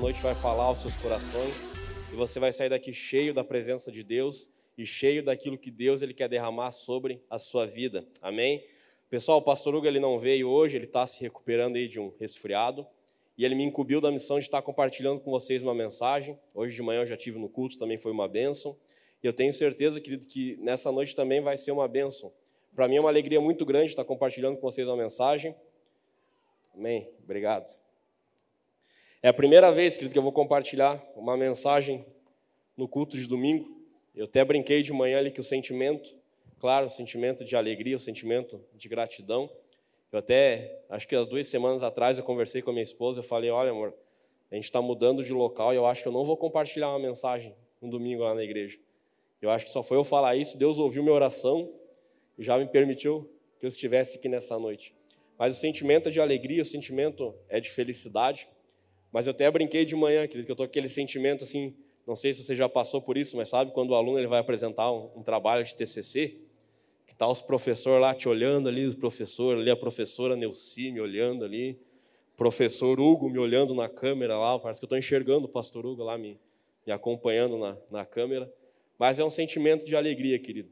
noite vai falar aos seus corações e você vai sair daqui cheio da presença de Deus e cheio daquilo que Deus ele quer derramar sobre a sua vida. Amém? Pessoal, o pastor Hugo ele não veio hoje, ele está se recuperando aí de um resfriado e ele me incumbiu da missão de estar compartilhando com vocês uma mensagem. Hoje de manhã eu já tive no culto, também foi uma bênção. E eu tenho certeza, querido, que nessa noite também vai ser uma bênção. Para mim é uma alegria muito grande estar compartilhando com vocês uma mensagem. Amém. Obrigado. É a primeira vez, querido, que eu vou compartilhar uma mensagem no culto de domingo. Eu até brinquei de manhã ali que o sentimento, claro, o sentimento de alegria, o sentimento de gratidão. Eu até, acho que as duas semanas atrás, eu conversei com a minha esposa, eu falei, olha, amor, a gente está mudando de local e eu acho que eu não vou compartilhar uma mensagem no domingo lá na igreja. Eu acho que só foi eu falar isso, Deus ouviu minha oração e já me permitiu que eu estivesse aqui nessa noite. Mas o sentimento é de alegria, o sentimento é de felicidade. Mas eu até brinquei de manhã, querido, que eu estou aquele sentimento assim, não sei se você já passou por isso, mas sabe quando o aluno ele vai apresentar um, um trabalho de TCC, que tá os professores lá te olhando ali, o professor ali, a professora Neuci me olhando ali, professor Hugo me olhando na câmera lá, parece que eu estou enxergando o pastor Hugo lá me, me acompanhando na, na câmera. Mas é um sentimento de alegria, querido.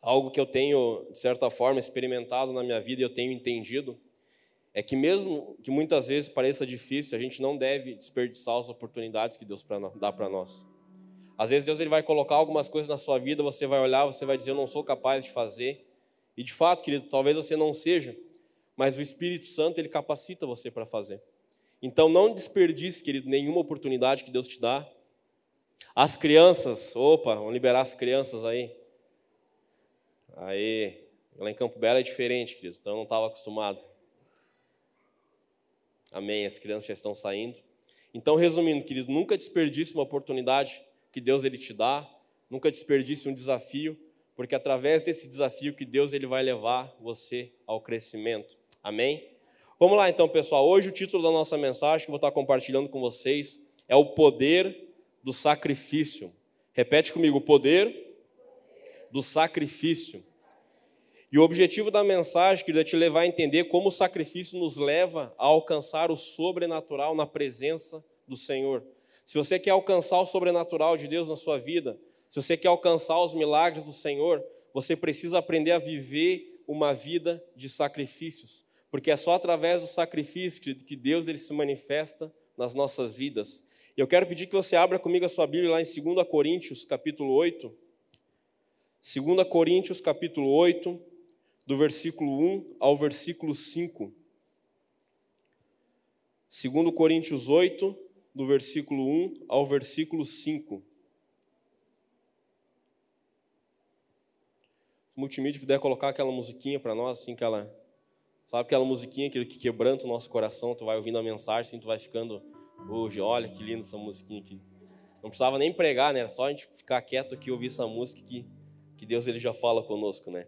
Algo que eu tenho, de certa forma, experimentado na minha vida e eu tenho entendido é que mesmo que muitas vezes pareça difícil, a gente não deve desperdiçar as oportunidades que Deus dá para nós. Às vezes Deus ele vai colocar algumas coisas na sua vida, você vai olhar, você vai dizer, eu não sou capaz de fazer. E de fato, querido, talvez você não seja, mas o Espírito Santo ele capacita você para fazer. Então não desperdice, querido, nenhuma oportunidade que Deus te dá. As crianças, opa, vamos liberar as crianças aí. Aí, lá em Campo Belo é diferente, querido, então eu não estava acostumado. Amém. As crianças já estão saindo. Então, resumindo, querido, nunca desperdice uma oportunidade que Deus ele te dá, nunca desperdice um desafio, porque através desse desafio que Deus ele vai levar você ao crescimento. Amém? Vamos lá então, pessoal. Hoje o título da nossa mensagem que eu vou estar compartilhando com vocês é o poder do sacrifício. Repete comigo, o poder do sacrifício. E o objetivo da mensagem, querido, é te levar a entender como o sacrifício nos leva a alcançar o sobrenatural na presença do Senhor. Se você quer alcançar o sobrenatural de Deus na sua vida, se você quer alcançar os milagres do Senhor, você precisa aprender a viver uma vida de sacrifícios, porque é só através do sacrifício que Deus ele se manifesta nas nossas vidas. E eu quero pedir que você abra comigo a sua Bíblia lá em 2 Coríntios, capítulo 8. 2 Coríntios, capítulo 8 do versículo 1 ao versículo 5. 2 Coríntios 8, do versículo 1 ao versículo 5. Se multimídia puder colocar aquela musiquinha para nós, assim, aquela, sabe aquela musiquinha que, que quebranta o nosso coração, tu vai ouvindo a mensagem, assim, tu vai ficando, hoje, olha que linda essa musiquinha aqui. Não precisava nem pregar, né? Era só a gente ficar quieto aqui e ouvir essa música que, que Deus ele já fala conosco, né?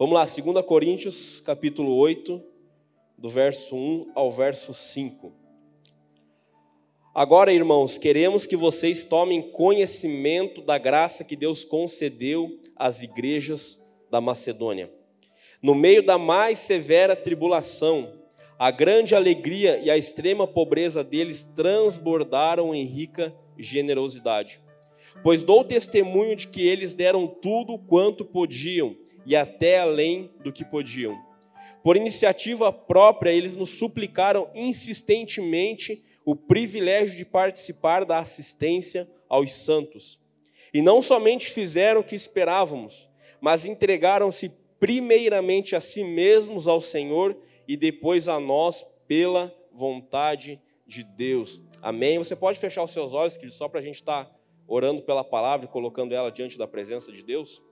Vamos lá, 2 Coríntios, capítulo 8, do verso 1 ao verso 5. Agora, irmãos, queremos que vocês tomem conhecimento da graça que Deus concedeu às igrejas da Macedônia. No meio da mais severa tribulação, a grande alegria e a extrema pobreza deles transbordaram em rica generosidade. Pois dou testemunho de que eles deram tudo quanto podiam e até além do que podiam. Por iniciativa própria, eles nos suplicaram insistentemente o privilégio de participar da assistência aos santos. E não somente fizeram o que esperávamos, mas entregaram-se primeiramente a si mesmos ao Senhor e depois a nós pela vontade de Deus. Amém? Você pode fechar os seus olhos, querido, só para a gente estar tá orando pela palavra e colocando ela diante da presença de Deus?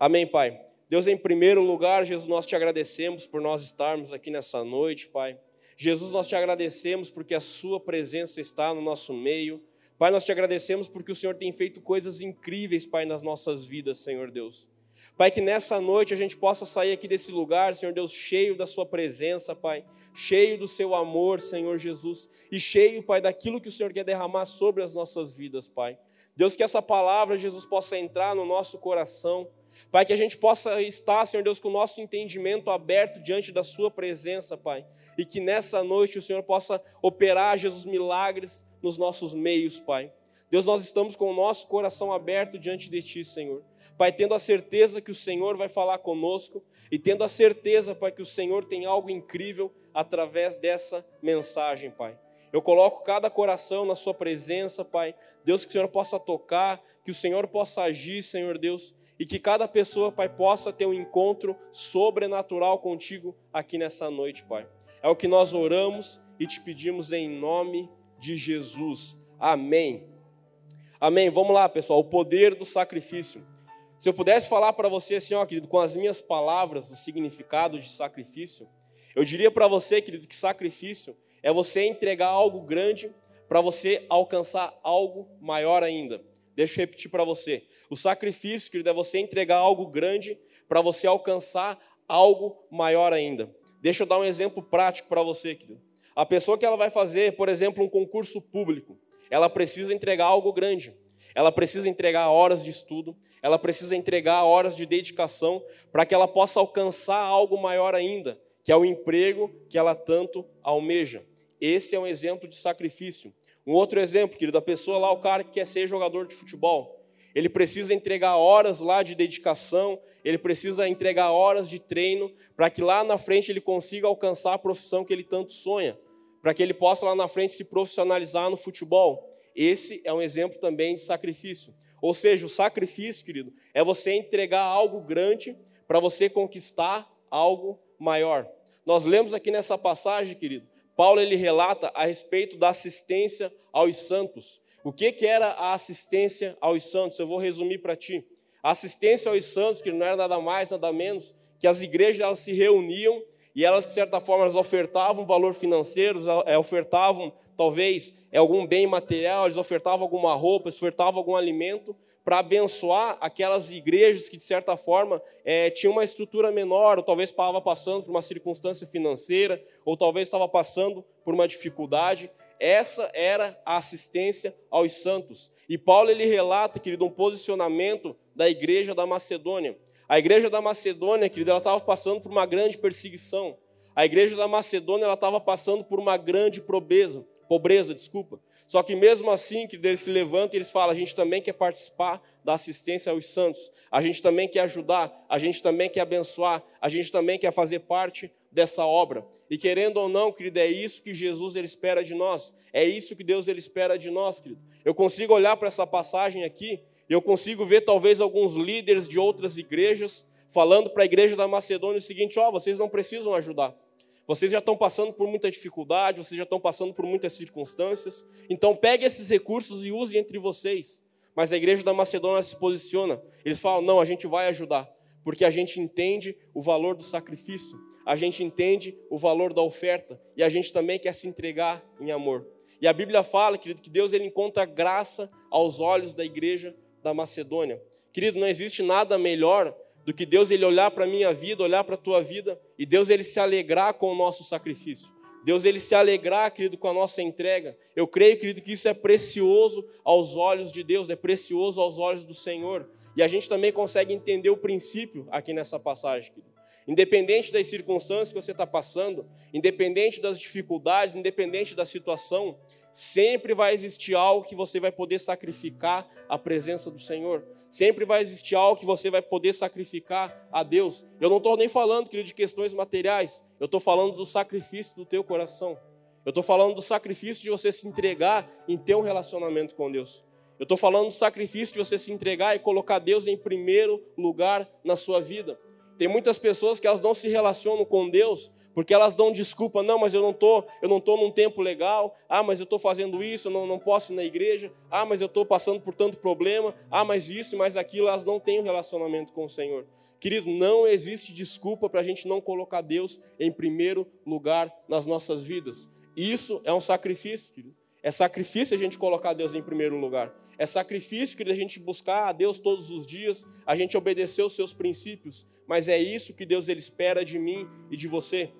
Amém, Pai. Deus, em primeiro lugar, Jesus, nós te agradecemos por nós estarmos aqui nessa noite, Pai. Jesus, nós te agradecemos porque a Sua presença está no nosso meio. Pai, nós te agradecemos porque o Senhor tem feito coisas incríveis, Pai, nas nossas vidas, Senhor Deus. Pai, que nessa noite a gente possa sair aqui desse lugar, Senhor Deus, cheio da Sua presença, Pai, cheio do Seu amor, Senhor Jesus, e cheio, Pai, daquilo que o Senhor quer derramar sobre as nossas vidas, Pai. Deus, que essa palavra, Jesus, possa entrar no nosso coração, Pai, que a gente possa estar, Senhor Deus, com o nosso entendimento aberto diante da Sua presença, Pai. E que nessa noite o Senhor possa operar, Jesus, milagres nos nossos meios, Pai. Deus, nós estamos com o nosso coração aberto diante de Ti, Senhor. Pai, tendo a certeza que o Senhor vai falar conosco e tendo a certeza, Pai, que o Senhor tem algo incrível através dessa mensagem, Pai. Eu coloco cada coração na Sua presença, Pai. Deus, que o Senhor possa tocar, que o Senhor possa agir, Senhor Deus, e que cada pessoa, Pai, possa ter um encontro sobrenatural contigo aqui nessa noite, Pai. É o que nós oramos e te pedimos em nome de Jesus. Amém. Amém. Vamos lá, pessoal. O poder do sacrifício. Se eu pudesse falar para você, assim, ó, querido, com as minhas palavras, o significado de sacrifício, eu diria para você, querido, que sacrifício é você entregar algo grande para você alcançar algo maior ainda. Deixa eu repetir para você. O sacrifício, querido, é você entregar algo grande para você alcançar algo maior ainda. Deixa eu dar um exemplo prático para você, querido. A pessoa que ela vai fazer, por exemplo, um concurso público, ela precisa entregar algo grande. Ela precisa entregar horas de estudo, ela precisa entregar horas de dedicação para que ela possa alcançar algo maior ainda, que é o emprego que ela tanto almeja. Esse é um exemplo de sacrifício. Um outro exemplo, querido, a pessoa lá, o cara que quer ser jogador de futebol, ele precisa entregar horas lá de dedicação, ele precisa entregar horas de treino, para que lá na frente ele consiga alcançar a profissão que ele tanto sonha, para que ele possa lá na frente se profissionalizar no futebol. Esse é um exemplo também de sacrifício. Ou seja, o sacrifício, querido, é você entregar algo grande para você conquistar algo maior. Nós lemos aqui nessa passagem, querido, Paulo ele relata a respeito da assistência aos santos. O que, que era a assistência aos santos? Eu vou resumir para ti. A assistência aos santos, que não era nada mais, nada menos, que as igrejas elas se reuniam e elas, de certa forma, elas ofertavam valor financeiro, é, ofertavam, talvez, é, algum bem material, eles ofertavam alguma roupa, ofertavam algum alimento, para abençoar aquelas igrejas que, de certa forma, é, tinham uma estrutura menor, ou talvez estava passando por uma circunstância financeira, ou talvez estava passando por uma dificuldade. Essa era a assistência aos santos. E Paulo ele relata, querido, um posicionamento da igreja da Macedônia. A igreja da Macedônia, querido, ela estava passando por uma grande perseguição. A igreja da Macedônia ela estava passando por uma grande pobreza, pobreza, desculpa. Só que mesmo assim, que eles se levantam e eles falam: a gente também quer participar da assistência aos santos, a gente também quer ajudar, a gente também quer abençoar, a gente também quer fazer parte dessa obra. E querendo ou não, querido, é isso que Jesus ele espera de nós, é isso que Deus ele espera de nós, querido. Eu consigo olhar para essa passagem aqui e eu consigo ver talvez alguns líderes de outras igrejas falando para a igreja da Macedônia o seguinte: ó, oh, vocês não precisam ajudar. Vocês já estão passando por muita dificuldade, vocês já estão passando por muitas circunstâncias. Então pegue esses recursos e use entre vocês. Mas a igreja da Macedônia se posiciona. Eles falam: não, a gente vai ajudar, porque a gente entende o valor do sacrifício, a gente entende o valor da oferta e a gente também quer se entregar em amor. E a Bíblia fala, querido, que Deus ele encontra graça aos olhos da igreja da Macedônia. Querido, não existe nada melhor do que Deus ele olhar para a minha vida, olhar para a tua vida e Deus ele se alegrar com o nosso sacrifício. Deus ele se alegrar, querido, com a nossa entrega. Eu creio, querido, que isso é precioso aos olhos de Deus, é precioso aos olhos do Senhor. E a gente também consegue entender o princípio aqui nessa passagem, querido. Independente das circunstâncias que você está passando, independente das dificuldades, independente da situação, sempre vai existir algo que você vai poder sacrificar a presença do Senhor. Sempre vai existir algo que você vai poder sacrificar a Deus. Eu não estou nem falando, querido, de questões materiais. Eu estou falando do sacrifício do teu coração. Eu estou falando do sacrifício de você se entregar em ter um relacionamento com Deus. Eu estou falando do sacrifício de você se entregar e colocar Deus em primeiro lugar na sua vida. Tem muitas pessoas que elas não se relacionam com Deus porque elas dão desculpa, não, mas eu não tô, eu não tô num tempo legal. Ah, mas eu estou fazendo isso, não, não posso ir na igreja. Ah, mas eu estou passando por tanto problema. Ah, mas isso, mas aquilo, elas não têm um relacionamento com o Senhor. Querido, não existe desculpa para a gente não colocar Deus em primeiro lugar nas nossas vidas. Isso é um sacrifício, querido. É sacrifício a gente colocar Deus em primeiro lugar. É sacrifício que a gente buscar a Deus todos os dias, a gente obedecer os seus princípios. Mas é isso que Deus ele espera de mim e de você.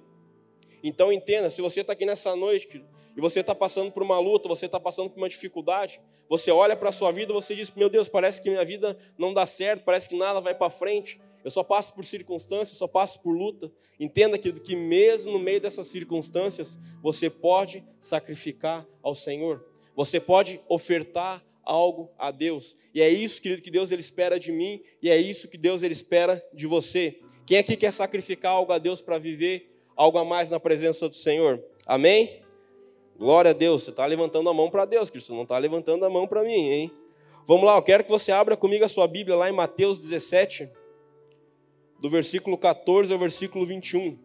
Então entenda, se você está aqui nessa noite e você está passando por uma luta, você está passando por uma dificuldade, você olha para a sua vida e você diz: Meu Deus, parece que minha vida não dá certo, parece que nada vai para frente, eu só passo por circunstâncias, só passo por luta. Entenda, querido, que mesmo no meio dessas circunstâncias, você pode sacrificar ao Senhor, você pode ofertar algo a Deus. E é isso, querido, que Deus ele espera de mim e é isso que Deus ele espera de você. Quem aqui quer sacrificar algo a Deus para viver algo a mais na presença do Senhor? Amém? Glória a Deus. Você está levantando a mão para Deus, Cristo. Não está levantando a mão para mim, hein? Vamos lá, eu quero que você abra comigo a sua Bíblia lá em Mateus 17, do versículo 14 ao versículo 21.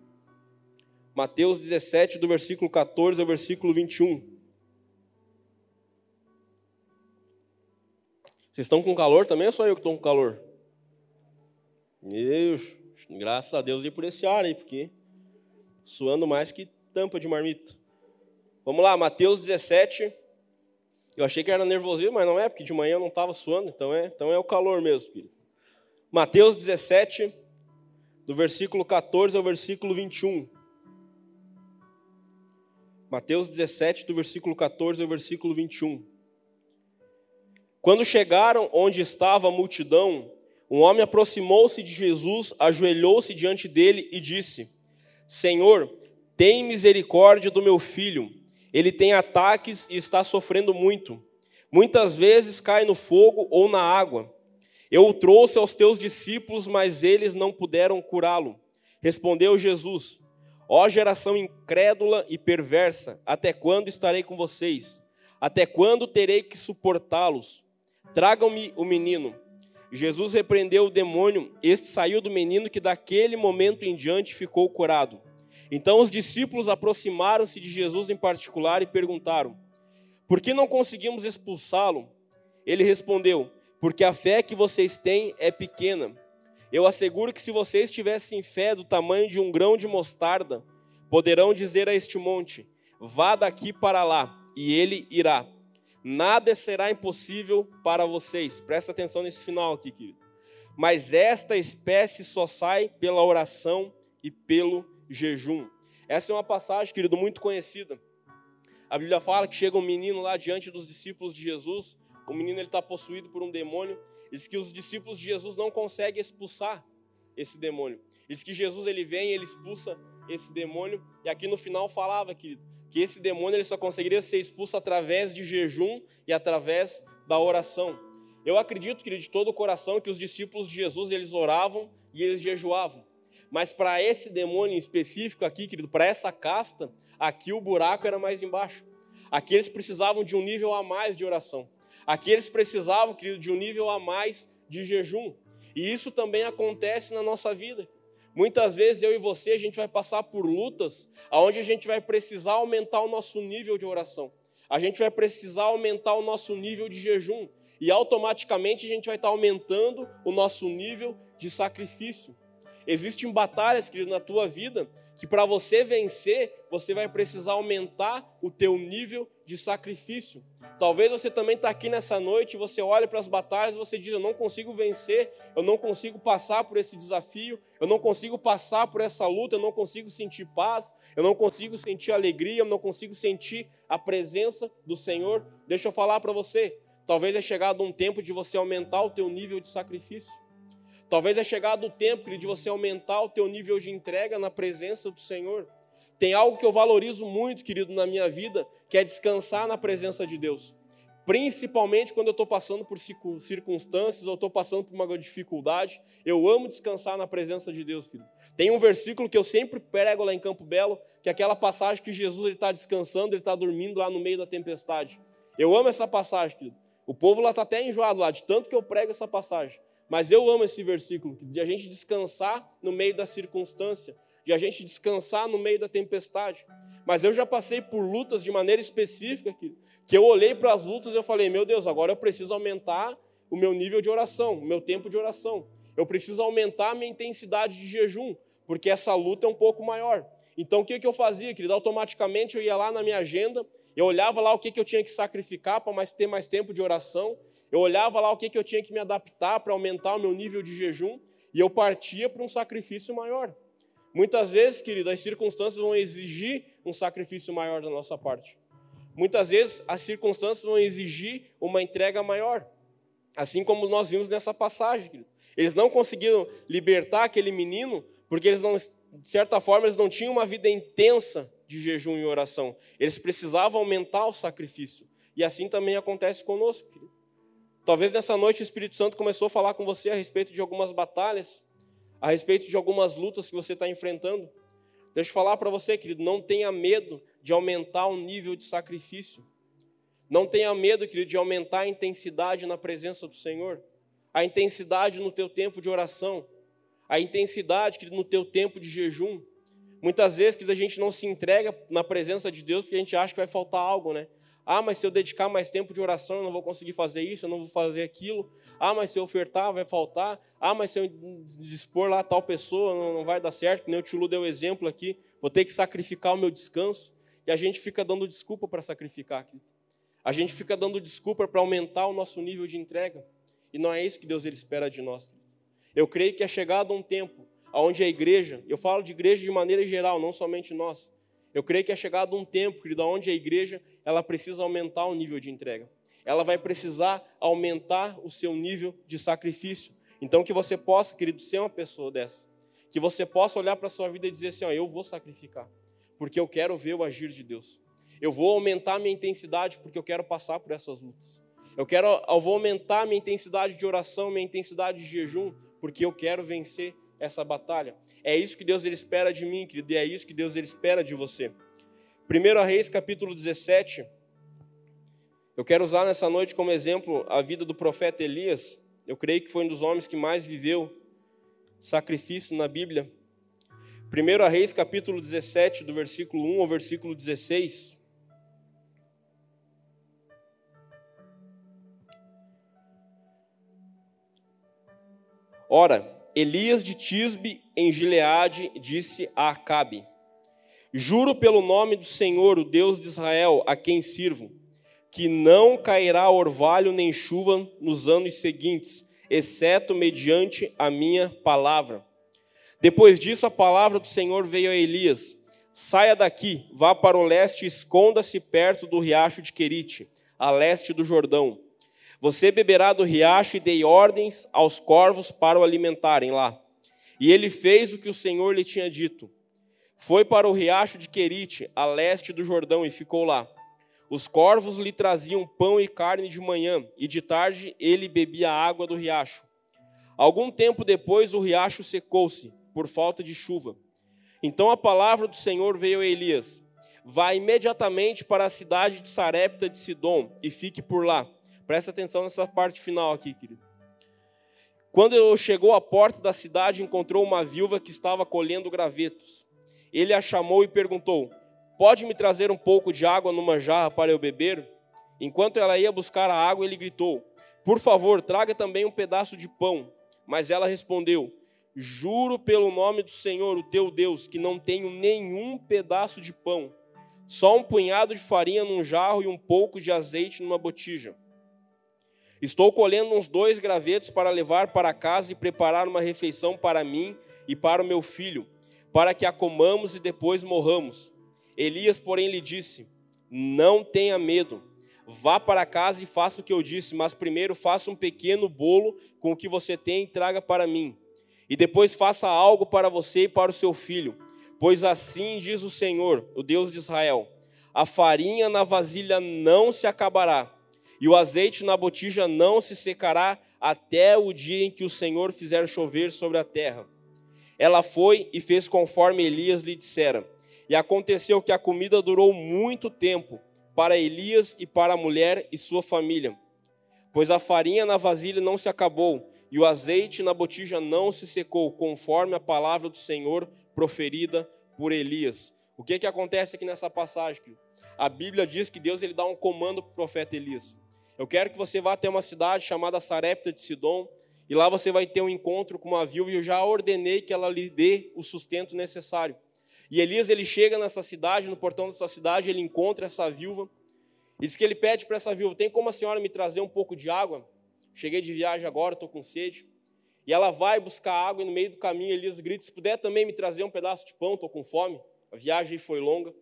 Mateus 17, do versículo 14 ao versículo 21. Vocês estão com calor também ou só eu que estou com calor? Deus, graças a Deus ir por esse ar aí, porque suando mais que tampa de marmita. Vamos lá, Mateus 17. Eu achei que era nervosismo, mas não é, porque de manhã eu não estava suando, então é, então é o calor mesmo, querido. Mateus 17, do versículo 14 ao versículo 21. Mateus 17, do versículo 14 ao versículo 21. Quando chegaram onde estava a multidão, um homem aproximou-se de Jesus, ajoelhou-se diante dele e disse: Senhor, tem misericórdia do meu filho ele tem ataques e está sofrendo muito. Muitas vezes cai no fogo ou na água. Eu o trouxe aos teus discípulos, mas eles não puderam curá-lo. Respondeu Jesus: Ó geração incrédula e perversa, até quando estarei com vocês? Até quando terei que suportá-los? Tragam-me o menino. Jesus repreendeu o demônio, este saiu do menino que daquele momento em diante ficou curado. Então os discípulos aproximaram-se de Jesus em particular e perguntaram: Por que não conseguimos expulsá-lo? Ele respondeu: Porque a fé que vocês têm é pequena. Eu asseguro que se vocês tivessem fé do tamanho de um grão de mostarda, poderão dizer a este monte: Vá daqui para lá, e ele irá. Nada será impossível para vocês. Presta atenção nesse final aqui, querido. Mas esta espécie só sai pela oração e pelo jejum. Essa é uma passagem, querido, muito conhecida. A Bíblia fala que chega um menino lá diante dos discípulos de Jesus. O menino ele está possuído por um demônio. Diz que os discípulos de Jesus não conseguem expulsar esse demônio. Diz que Jesus ele vem e ele expulsa esse demônio. E aqui no final falava, querido, que esse demônio ele só conseguiria ser expulso através de jejum e através da oração. Eu acredito, querido, de todo o coração que os discípulos de Jesus eles oravam e eles jejuavam. Mas para esse demônio em específico aqui, querido, para essa casta, aqui o buraco era mais embaixo. Aqui eles precisavam de um nível a mais de oração. Aqui eles precisavam, querido, de um nível a mais de jejum. E isso também acontece na nossa vida. Muitas vezes eu e você a gente vai passar por lutas aonde a gente vai precisar aumentar o nosso nível de oração. A gente vai precisar aumentar o nosso nível de jejum e automaticamente a gente vai estar aumentando o nosso nível de sacrifício. Existem batalhas, querido, na tua vida que para você vencer, você vai precisar aumentar o teu nível de sacrifício. Talvez você também está aqui nessa noite, você olha para as batalhas e você diz: Eu não consigo vencer, eu não consigo passar por esse desafio, eu não consigo passar por essa luta, eu não consigo sentir paz, eu não consigo sentir alegria, eu não consigo sentir a presença do Senhor. Deixa eu falar para você: talvez é chegado um tempo de você aumentar o teu nível de sacrifício. Talvez é chegado o tempo, querido, de você aumentar o teu nível de entrega na presença do Senhor. Tem algo que eu valorizo muito, querido, na minha vida, que é descansar na presença de Deus. Principalmente quando eu estou passando por circunstâncias ou estou passando por uma dificuldade, eu amo descansar na presença de Deus, filho. Tem um versículo que eu sempre prego lá em Campo Belo, que é aquela passagem que Jesus está descansando, ele está dormindo lá no meio da tempestade. Eu amo essa passagem, querido. O povo lá está até enjoado lá, de tanto que eu prego essa passagem. Mas eu amo esse versículo, de a gente descansar no meio da circunstância, de a gente descansar no meio da tempestade. Mas eu já passei por lutas de maneira específica, que, que eu olhei para as lutas e eu falei, meu Deus, agora eu preciso aumentar o meu nível de oração, o meu tempo de oração. Eu preciso aumentar a minha intensidade de jejum, porque essa luta é um pouco maior. Então o que, que eu fazia, querido? Automaticamente eu ia lá na minha agenda, eu olhava lá o que, que eu tinha que sacrificar para mais, ter mais tempo de oração, eu olhava lá o que, que eu tinha que me adaptar para aumentar o meu nível de jejum e eu partia para um sacrifício maior. Muitas vezes, querido, as circunstâncias vão exigir um sacrifício maior da nossa parte. muitas vezes as circunstâncias vão exigir uma entrega maior. Assim como nós vimos nessa passagem. Querido. Eles não conseguiram libertar aquele menino porque eles não, de certa forma, eles não tinham uma vida intensa de jejum e oração. Eles precisavam aumentar o sacrifício. E assim também acontece conosco. Querido. Talvez nessa noite o Espírito Santo começou a falar com você a respeito de algumas batalhas, a respeito de algumas lutas que você está enfrentando. Deixa eu falar para você, querido, não tenha medo de aumentar o nível de sacrifício. Não tenha medo, querido, de aumentar a intensidade na presença do Senhor, a intensidade no teu tempo de oração, a intensidade, querido, no teu tempo de jejum. Muitas vezes, querido, a gente não se entrega na presença de Deus porque a gente acha que vai faltar algo, né? Ah, mas se eu dedicar mais tempo de oração, eu não vou conseguir fazer isso, eu não vou fazer aquilo. Ah, mas se eu ofertar, vai faltar. Ah, mas se eu dispor lá tal pessoa, não vai dar certo. Nem o Tio Lu deu exemplo aqui. Vou ter que sacrificar o meu descanso. E a gente fica dando desculpa para sacrificar. A gente fica dando desculpa para aumentar o nosso nível de entrega. E não é isso que Deus ele espera de nós. Eu creio que é chegado um tempo onde a igreja, eu falo de igreja de maneira geral, não somente nós, eu creio que é chegado um tempo, querido, onde a igreja ela precisa aumentar o nível de entrega. Ela vai precisar aumentar o seu nível de sacrifício. Então que você possa, querido, ser uma pessoa dessa. Que você possa olhar para a sua vida e dizer assim, ó, eu vou sacrificar, porque eu quero ver o agir de Deus. Eu vou aumentar minha intensidade porque eu quero passar por essas lutas. Eu quero, eu vou aumentar minha intensidade de oração, minha intensidade de jejum, porque eu quero vencer essa batalha. É isso que Deus ele espera de mim, querido, e é isso que Deus ele espera de você. 1 Reis, capítulo 17. Eu quero usar nessa noite como exemplo a vida do profeta Elias. Eu creio que foi um dos homens que mais viveu sacrifício na Bíblia. 1 Reis, capítulo 17, do versículo 1 ao versículo 16. Ora, Elias de Tisbe, em Gileade, disse a Acabe: Juro pelo nome do Senhor, o Deus de Israel, a quem sirvo, que não cairá orvalho nem chuva nos anos seguintes, exceto mediante a minha palavra. Depois disso, a palavra do Senhor veio a Elias: Saia daqui, vá para o leste e esconda-se perto do riacho de Querite, a leste do Jordão. Você beberá do riacho e dei ordens aos corvos para o alimentarem lá. E ele fez o que o Senhor lhe tinha dito. Foi para o riacho de Querite, a leste do Jordão, e ficou lá. Os corvos lhe traziam pão e carne de manhã, e de tarde ele bebia água do riacho. Algum tempo depois o riacho secou-se, por falta de chuva. Então a palavra do Senhor veio a Elias: Vá imediatamente para a cidade de Sarepta de Sidom e fique por lá Presta atenção nessa parte final aqui, querido. Quando chegou à porta da cidade, encontrou uma viúva que estava colhendo gravetos. Ele a chamou e perguntou: Pode me trazer um pouco de água numa jarra para eu beber? Enquanto ela ia buscar a água, ele gritou: Por favor, traga também um pedaço de pão. Mas ela respondeu: Juro pelo nome do Senhor, o teu Deus, que não tenho nenhum pedaço de pão, só um punhado de farinha num jarro e um pouco de azeite numa botija. Estou colhendo uns dois gravetos para levar para casa e preparar uma refeição para mim e para o meu filho, para que a comamos e depois morramos. Elias, porém, lhe disse: Não tenha medo. Vá para casa e faça o que eu disse, mas primeiro faça um pequeno bolo com o que você tem e traga para mim. E depois faça algo para você e para o seu filho. Pois assim diz o Senhor, o Deus de Israel: a farinha na vasilha não se acabará e o azeite na botija não se secará até o dia em que o Senhor fizer chover sobre a terra. Ela foi e fez conforme Elias lhe dissera. E aconteceu que a comida durou muito tempo para Elias e para a mulher e sua família. Pois a farinha na vasilha não se acabou, e o azeite na botija não se secou, conforme a palavra do Senhor proferida por Elias. O que, que acontece aqui nessa passagem? A Bíblia diz que Deus ele dá um comando para o profeta Elias. Eu quero que você vá até uma cidade chamada Sarepta de Sidom, e lá você vai ter um encontro com uma viúva, e eu já ordenei que ela lhe dê o sustento necessário. E Elias, ele chega nessa cidade, no portão dessa cidade, ele encontra essa viúva, e diz que ele pede para essa viúva, tem como a senhora me trazer um pouco de água? Cheguei de viagem agora, estou com sede. E ela vai buscar água, e no meio do caminho Elias grita, se puder também me trazer um pedaço de pão, estou com fome, a viagem foi longa.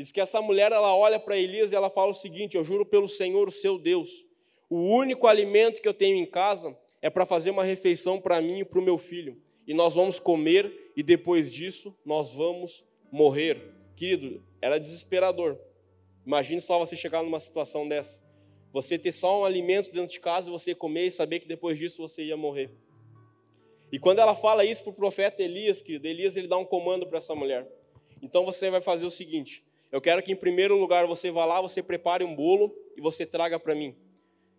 Diz que essa mulher ela olha para Elias e ela fala o seguinte: Eu juro pelo Senhor, o seu Deus, o único alimento que eu tenho em casa é para fazer uma refeição para mim e para o meu filho. E nós vamos comer e depois disso nós vamos morrer. Querido, era desesperador. Imagine só você chegar numa situação dessa. Você ter só um alimento dentro de casa você comer e saber que depois disso você ia morrer. E quando ela fala isso para o profeta Elias, querido, Elias ele dá um comando para essa mulher. Então você vai fazer o seguinte: eu quero que em primeiro lugar você vá lá, você prepare um bolo e você traga para mim.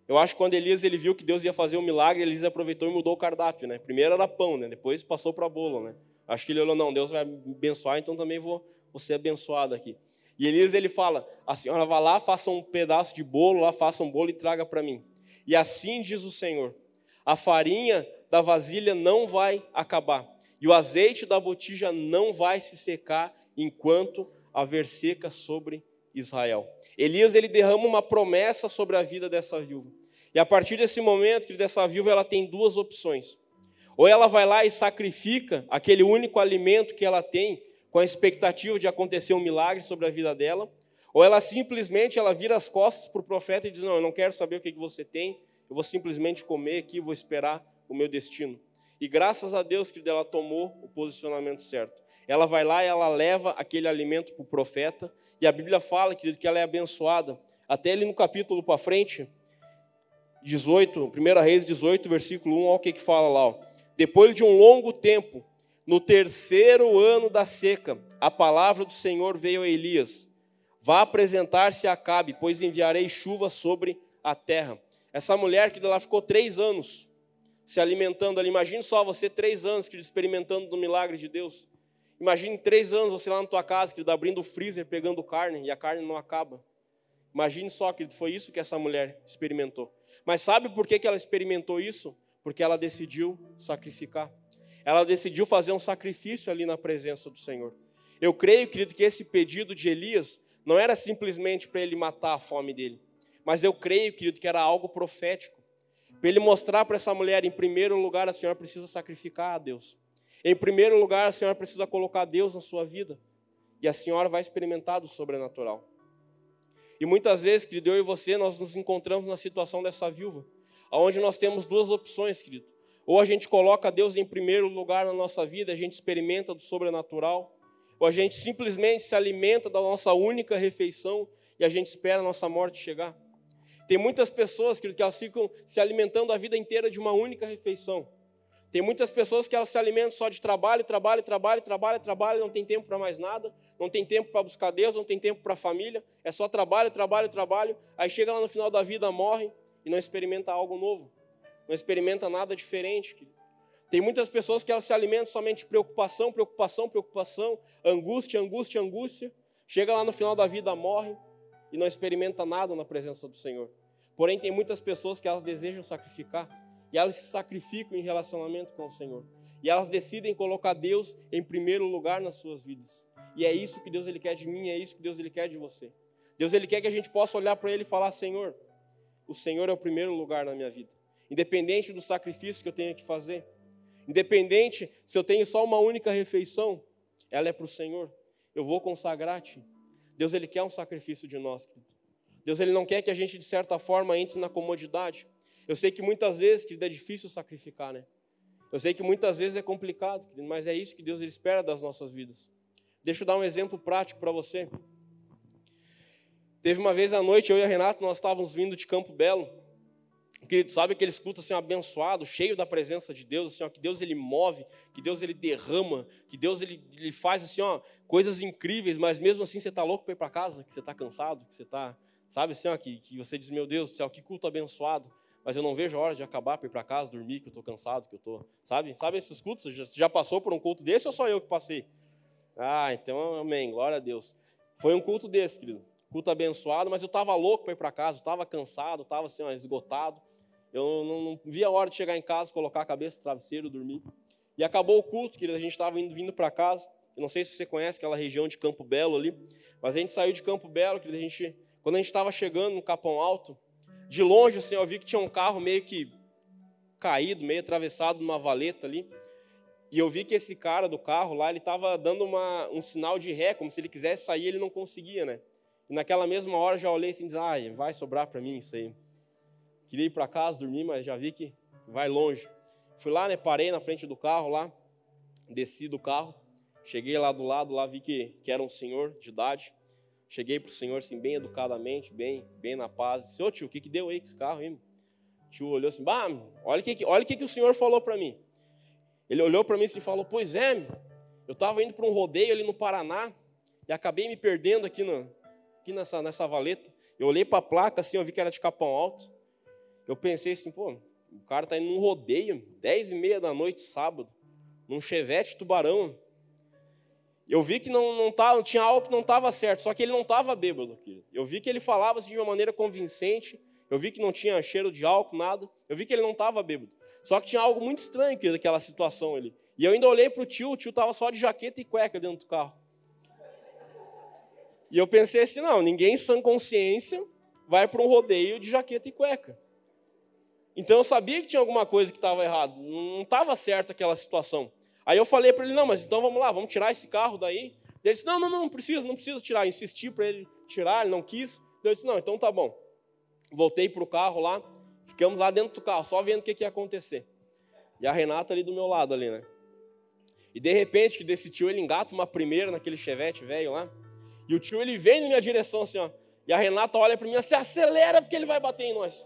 Eu acho que quando Elias ele viu que Deus ia fazer um milagre, Elias aproveitou e mudou o cardápio, né? Primeiro era pão, né? Depois passou para bolo, né? Acho que ele olhou, não, Deus vai abençoar, então também vou, vou ser abençoado aqui. E Elias ele fala: a senhora vá lá, faça um pedaço de bolo, lá faça um bolo e traga para mim. E assim diz o Senhor: a farinha da vasilha não vai acabar, e o azeite da botija não vai se secar enquanto haver seca sobre Israel. Elias ele derrama uma promessa sobre a vida dessa viúva. E a partir desse momento, que dessa viúva ela tem duas opções. Ou ela vai lá e sacrifica aquele único alimento que ela tem, com a expectativa de acontecer um milagre sobre a vida dela, ou ela simplesmente ela vira as costas para o profeta e diz: Não, eu não quero saber o que você tem, eu vou simplesmente comer aqui, vou esperar o meu destino. E graças a Deus que ela tomou o posicionamento certo. Ela vai lá e ela leva aquele alimento para o profeta, e a Bíblia fala, querido, que ela é abençoada. Até ali no capítulo para frente, 18, 1 Reis 18, versículo 1, olha o que, que fala lá. Ó. Depois de um longo tempo, no terceiro ano da seca, a palavra do Senhor veio a Elias: Vá apresentar-se a Acabe, pois enviarei chuva sobre a terra. Essa mulher que lá ficou três anos se alimentando ali. Imagine só você três anos que experimentando do milagre de Deus. Imagine três anos você lá na tua casa, querido, abrindo o freezer, pegando carne, e a carne não acaba. Imagine só, que foi isso que essa mulher experimentou. Mas sabe por que ela experimentou isso? Porque ela decidiu sacrificar. Ela decidiu fazer um sacrifício ali na presença do Senhor. Eu creio, querido, que esse pedido de Elias não era simplesmente para ele matar a fome dele, mas eu creio, querido, que era algo profético. Para ele mostrar para essa mulher, em primeiro lugar, a senhora precisa sacrificar a Deus. Em primeiro lugar, a senhora precisa colocar Deus na sua vida. E a senhora vai experimentar do sobrenatural. E muitas vezes, querido, eu e você, nós nos encontramos na situação dessa viúva, onde nós temos duas opções, querido. Ou a gente coloca Deus em primeiro lugar na nossa vida, a gente experimenta do sobrenatural, ou a gente simplesmente se alimenta da nossa única refeição e a gente espera a nossa morte chegar. Tem muitas pessoas, querido, que elas ficam se alimentando a vida inteira de uma única refeição. Tem muitas pessoas que elas se alimentam só de trabalho, trabalho, trabalho, trabalho, trabalho, não tem tempo para mais nada, não tem tempo para buscar Deus, não tem tempo para a família, é só trabalho, trabalho, trabalho. Aí chega lá no final da vida, morre e não experimenta algo novo, não experimenta nada diferente. Tem muitas pessoas que elas se alimentam somente de preocupação, preocupação, preocupação, angústia, angústia, angústia. Chega lá no final da vida, morre e não experimenta nada na presença do Senhor. Porém, tem muitas pessoas que elas desejam sacrificar e elas se sacrificam em relacionamento com o Senhor. E elas decidem colocar Deus em primeiro lugar nas suas vidas. E é isso que Deus ele quer de mim, é isso que Deus ele quer de você. Deus ele quer que a gente possa olhar para ele e falar: Senhor, o Senhor é o primeiro lugar na minha vida. Independente do sacrifício que eu tenha que fazer, independente se eu tenho só uma única refeição, ela é para o Senhor. Eu vou consagrar-te. Deus ele quer um sacrifício de nós. Deus ele não quer que a gente de certa forma entre na comodidade. Eu sei que muitas vezes, querido, é difícil sacrificar, né? Eu sei que muitas vezes é complicado, querido, mas é isso que Deus espera das nossas vidas. Deixa eu dar um exemplo prático para você. Teve uma vez à noite, eu e a Renata, nós estávamos vindo de Campo Belo. Querido, sabe aquele escuta assim abençoado, cheio da presença de Deus, assim, ó, que Deus ele move, que Deus ele derrama, que Deus ele, ele faz assim, ó, coisas incríveis, mas mesmo assim você está louco para ir para casa, que você está cansado, que você está, sabe assim, ó, que, que você diz, meu Deus do céu, que culto abençoado mas eu não vejo a hora de acabar para ir para casa, dormir, que eu estou cansado, que eu estou. Sabe? Sabe esses cultos? Já, já passou por um culto desse ou só eu que passei? Ah, então amém, glória a Deus. Foi um culto desse, querido. Culto abençoado, mas eu estava louco para ir para casa, estava cansado, estava assim, esgotado. Eu não, não, via a hora de chegar em casa, colocar a cabeça no travesseiro, dormir. E acabou o culto, querido, a gente estava indo, vindo para casa. Eu não sei se você conhece aquela região de Campo Belo ali, mas a gente saiu de Campo Belo, querido, a gente, quando a gente estava chegando no Capão Alto, de longe, assim, eu vi que tinha um carro meio que caído, meio atravessado numa valeta ali. E eu vi que esse cara do carro lá, ele estava dando uma, um sinal de ré, como se ele quisesse sair, ele não conseguia, né? E naquela mesma hora já olhei assim disse, ai, vai sobrar para mim isso aí. Queria ir para casa dormir, mas já vi que vai longe. Fui lá, né? Parei na frente do carro lá, desci do carro, cheguei lá do lado, lá vi que, que era um senhor de idade. Cheguei pro senhor assim, bem educadamente, bem, bem na paz. Disse, ô tio, o que, que deu aí com esse carro aí? O tio olhou assim, bah, olha o que, olha o que, que o senhor falou para mim. Ele olhou para mim assim e falou, pois é, eu estava indo para um rodeio ali no Paraná e acabei me perdendo aqui, no, aqui nessa, nessa valeta. Eu olhei para a placa assim, eu vi que era de Capão Alto. Eu pensei assim, pô, o cara tá indo num rodeio, dez e meia da noite, sábado, num chevette tubarão. Eu vi que não, não, tá, não tinha algo que não estava certo, só que ele não estava bêbado. Querido. Eu vi que ele falava assim, de uma maneira convincente, eu vi que não tinha cheiro de álcool, nada. Eu vi que ele não estava bêbado. Só que tinha algo muito estranho aqui, daquela situação ali. E eu ainda olhei para o tio, o tio estava só de jaqueta e cueca dentro do carro. E eu pensei assim, não, ninguém sem consciência vai para um rodeio de jaqueta e cueca. Então eu sabia que tinha alguma coisa que estava errado, não estava certa aquela situação. Aí eu falei para ele, não, mas então vamos lá, vamos tirar esse carro daí. Ele disse, não, não, não, não precisa, não precisa tirar. Insisti para ele tirar, ele não quis. Eu disse, não, então tá bom. Voltei para o carro lá, ficamos lá dentro do carro, só vendo o que, que ia acontecer. E a Renata ali do meu lado ali, né? E de repente, desse tio, ele engata uma primeira naquele chevette velho lá. E o tio, ele vem na minha direção assim, ó. E a Renata olha para mim assim, acelera porque ele vai bater em nós.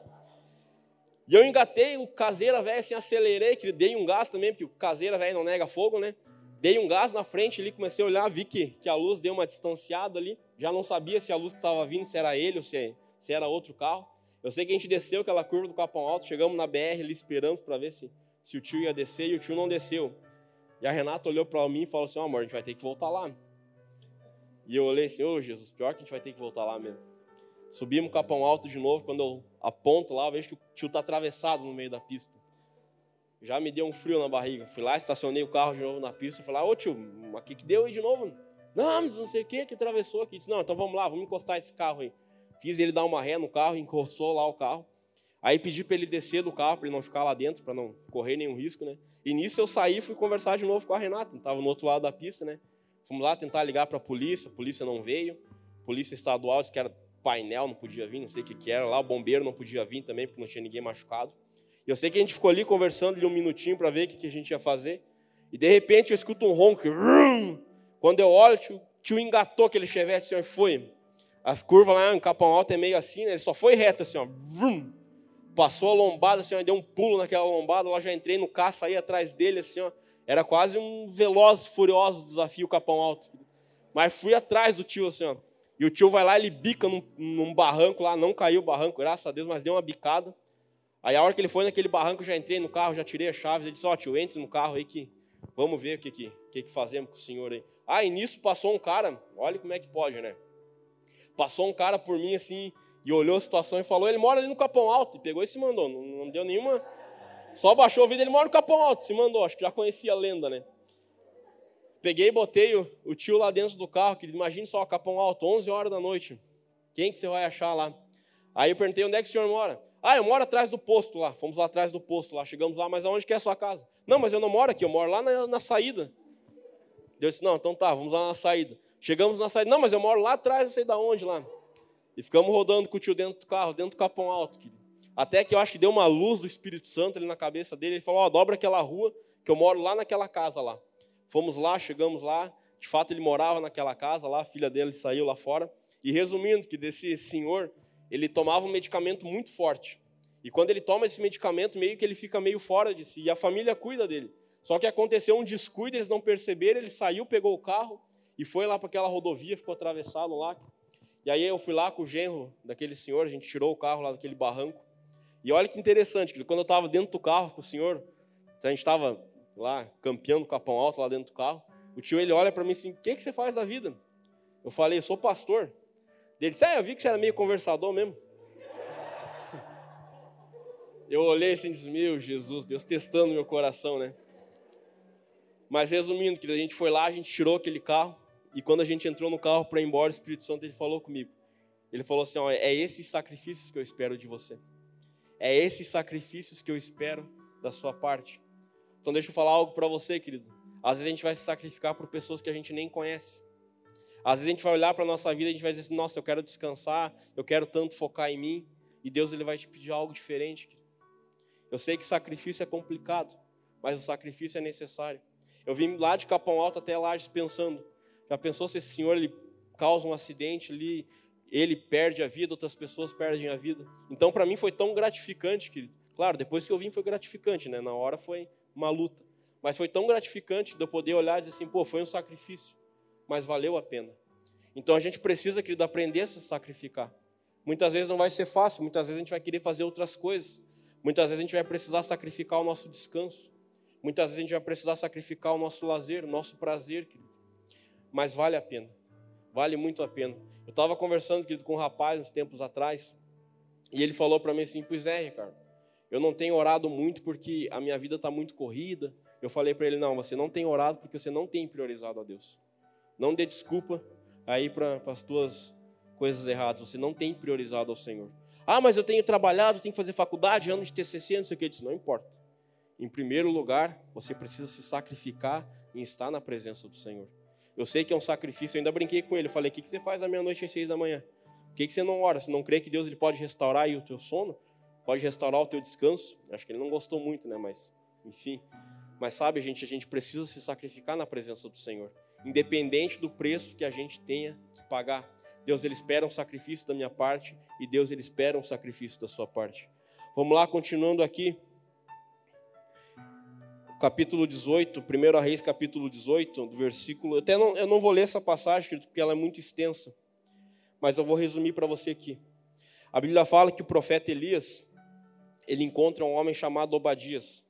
E eu engatei o caseira velho, assim, acelerei, que dei um gás também, porque o caseira velho não nega fogo, né? Dei um gás na frente ali, comecei a olhar, vi que, que a luz deu uma distanciada ali. Já não sabia se a luz que estava vindo, se era ele ou se, se era outro carro. Eu sei que a gente desceu aquela curva do Capão Alto, chegamos na BR ali esperando para ver se, se o tio ia descer e o tio não desceu. E a Renata olhou para mim e falou assim: oh, amor, a gente vai ter que voltar lá. E eu olhei assim: ô oh, Jesus, pior que a gente vai ter que voltar lá mesmo. Subimos Capão Alto de novo. Quando eu aponto lá, eu vejo que o tio está atravessado no meio da pista. Já me deu um frio na barriga. Fui lá, estacionei o carro de novo na pista. Falei, ô tio, o que, deu aí de novo? Não, não sei o que, que atravessou aqui. Disse, não, então vamos lá, vamos encostar esse carro aí. Fiz ele dar uma ré no carro, encostou lá o carro. Aí pedi para ele descer do carro, para ele não ficar lá dentro, para não correr nenhum risco, né? E nisso eu saí e fui conversar de novo com a Renata. Estava no outro lado da pista, né? Fomos lá tentar ligar para a polícia, a polícia não veio. Polícia estadual disse que era painel não podia vir, não sei o que, que era lá, o bombeiro não podia vir também, porque não tinha ninguém machucado. E eu sei que a gente ficou ali conversando ali um minutinho para ver o que, que a gente ia fazer. E de repente eu escuto um ronco. Quando eu olho, tio, tio engatou aquele chevette assim, e foi. As curvas lá em Capão Alto é meio assim, né? Ele só foi reto assim, ó. Passou a lombada assim, ó, deu um pulo naquela lombada, lá já entrei no carro, saí atrás dele assim, ó. Era quase um veloz, furioso desafio Capão Alto. Mas fui atrás do tio assim, ó. E o tio vai lá, ele bica num, num, barranco lá, não caiu o barranco, graças a Deus, mas deu uma bicada. Aí a hora que ele foi naquele barranco, eu já entrei no carro, já tirei a chave, ele disse, ó oh, tio, entre no carro aí que vamos ver o que, que, que, que fazemos com o senhor aí. Ah, e nisso passou um cara, olha como é que pode, né? Passou um cara por mim assim, e olhou a situação e falou, ele mora ali no Capão Alto, e pegou e se mandou, não, não deu nenhuma... Só baixou o vídeo, ele mora no Capão Alto, se mandou, acho que já conhecia a lenda, né? Peguei e botei o, o, tio lá dentro do carro, que imagine só, Capão Alto, 11 horas da noite. Quem que você vai achar lá? Aí eu perguntei, onde é que o senhor mora? Ah, eu moro atrás do posto lá. Fomos lá atrás do posto lá, chegamos lá, mas aonde que é a sua casa? Não, mas eu não moro aqui, eu moro lá na, na saída. Eu disse, não, então tá, vamos lá na saída. Chegamos na saída, não, mas eu moro lá atrás, não sei de onde lá. E ficamos rodando com o tio dentro do carro, dentro do Capão Alto, querido. Até que eu acho que deu uma luz do Espírito Santo ali na cabeça dele. Ele falou, ó, oh, dobra aquela rua, que eu moro lá naquela casa lá. Fomos lá, chegamos lá. De fato, ele morava naquela casa lá, a filha dele saiu lá fora. E resumindo, que desse senhor, ele tomava um medicamento muito forte. E quando ele toma esse medicamento, meio que ele fica meio fora de si. E a família cuida dele. Só que aconteceu um descuido, eles não perceberam, ele saiu, pegou o carro e foi lá para aquela rodovia, ficou atravessado lá. E aí eu fui lá com o genro daquele senhor, a gente tirou o carro lá daquele barranco. E olha que interessante, quando eu estava dentro do carro com o senhor, a gente estava lá, campeando capão alto lá dentro do carro. O tio ele olha para mim assim: O que, que você faz da vida? Eu falei: Eu sou pastor. Ele disse: É, eu vi que você era meio conversador mesmo. Eu olhei assim e disse: Meu Jesus, Deus testando meu coração, né? Mas resumindo, que a gente foi lá, a gente tirou aquele carro. E quando a gente entrou no carro para ir embora, o Espírito Santo ele falou comigo. Ele falou assim: ó, É esses sacrifícios que eu espero de você. É esses sacrifícios que eu espero da sua parte. Então deixa eu falar algo para você, querido. Às vezes a gente vai se sacrificar por pessoas que a gente nem conhece. Às vezes a gente vai olhar para a nossa vida e a gente vai dizer assim, nossa, eu quero descansar, eu quero tanto focar em mim. E Deus ele vai te pedir algo diferente. Querido. Eu sei que sacrifício é complicado, mas o sacrifício é necessário. Eu vim lá de Capão Alto até Lages pensando, já pensou se esse senhor ele causa um acidente ali, ele perde a vida, outras pessoas perdem a vida. Então para mim foi tão gratificante, querido. Claro, depois que eu vim foi gratificante, né? Na hora foi uma luta. Mas foi tão gratificante de eu poder olhar e dizer assim, pô, foi um sacrifício, mas valeu a pena. Então a gente precisa, querido, aprender a se sacrificar. Muitas vezes não vai ser fácil, muitas vezes a gente vai querer fazer outras coisas. Muitas vezes a gente vai precisar sacrificar o nosso descanso. Muitas vezes a gente vai precisar sacrificar o nosso lazer, o nosso prazer, querido. Mas vale a pena. Vale muito a pena. Eu estava conversando, querido, com um rapaz uns tempos atrás, e ele falou para mim assim: Pois é, Ricardo, eu não tenho orado muito porque a minha vida está muito corrida. Eu falei para ele: Não, você não tem orado porque você não tem priorizado a Deus. Não dê desculpa aí para as tuas coisas erradas. Você não tem priorizado ao Senhor. Ah, mas eu tenho trabalhado, tenho que fazer faculdade, ano de TCC, não sei o que. Eu disse, não importa. Em primeiro lugar, você precisa se sacrificar em estar na presença do Senhor. Eu sei que é um sacrifício, eu ainda brinquei com ele. Falei, o que você faz à meia-noite às seis da manhã? Por que você não ora? Você não crê que Deus ele pode restaurar o teu sono? Pode restaurar o teu descanso? Acho que ele não gostou muito, né? Mas, enfim. Mas sabe, gente, a gente precisa se sacrificar na presença do Senhor. Independente do preço que a gente tenha que pagar. Deus ele espera um sacrifício da minha parte e Deus ele espera um sacrifício da sua parte. Vamos lá, continuando aqui. Capítulo 18, 1 Reis, capítulo 18, do versículo. Eu até não, eu não vou ler essa passagem, porque ela é muito extensa, mas eu vou resumir para você aqui. A Bíblia fala que o profeta Elias ele encontra um homem chamado Obadias.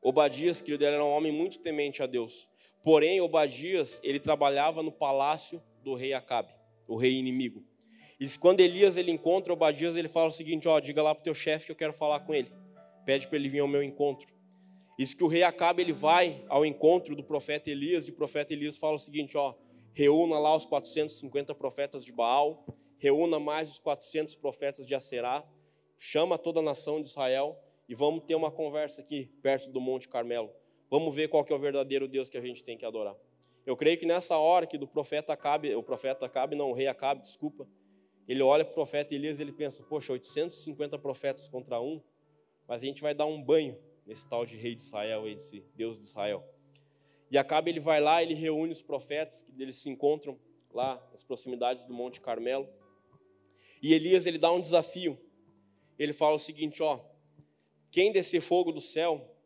Obadias, querido, era um homem muito temente a Deus. Porém, Obadias, ele trabalhava no palácio do rei Acabe o rei inimigo. E quando Elias ele encontra Obadias, ele fala o seguinte: ó, diga lá para o teu chefe que eu quero falar com ele. Pede para ele vir ao meu encontro. Isso que o rei acaba, ele vai ao encontro do profeta Elias, e o profeta Elias fala o seguinte: ó, reúna lá os 450 profetas de Baal, reúna mais os 400 profetas de Aserá, chama toda a nação de Israel e vamos ter uma conversa aqui perto do Monte Carmelo. Vamos ver qual que é o verdadeiro Deus que a gente tem que adorar. Eu creio que nessa hora que do profeta Acabe, o profeta Acabe, não, o rei Acabe, desculpa, ele olha para o profeta Elias e ele pensa, poxa, 850 profetas contra um, mas a gente vai dar um banho nesse tal de rei de Israel, esse Deus de Israel. E Acabe ele vai lá, ele reúne os profetas, que eles se encontram lá nas proximidades do Monte Carmelo. E Elias ele dá um desafio. Ele fala o seguinte, ó, quem descer fogo do céu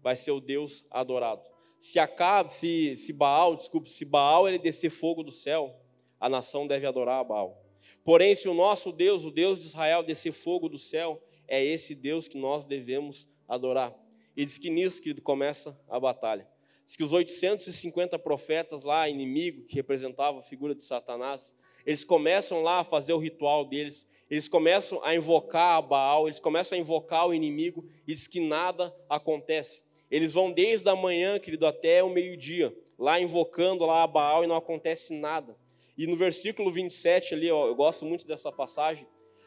vai ser o Deus adorado se Acabe, se, se Baal, desculpe, se Baal ele descer fogo do céu, a nação deve adorar a Baal. Porém, se o nosso Deus, o Deus de Israel, descer fogo do céu, é esse Deus que nós devemos adorar. E diz que nisso que começa a batalha. Diz que os 850 profetas lá, inimigo, que representava a figura de Satanás, eles começam lá a fazer o ritual deles, eles começam a invocar a Baal, eles começam a invocar o inimigo, e diz que nada acontece. Eles vão desde a manhã, querido, até o meio-dia, lá invocando lá a Baal e não acontece nada. E no versículo 27 ali, ó, eu gosto muito dessa passagem,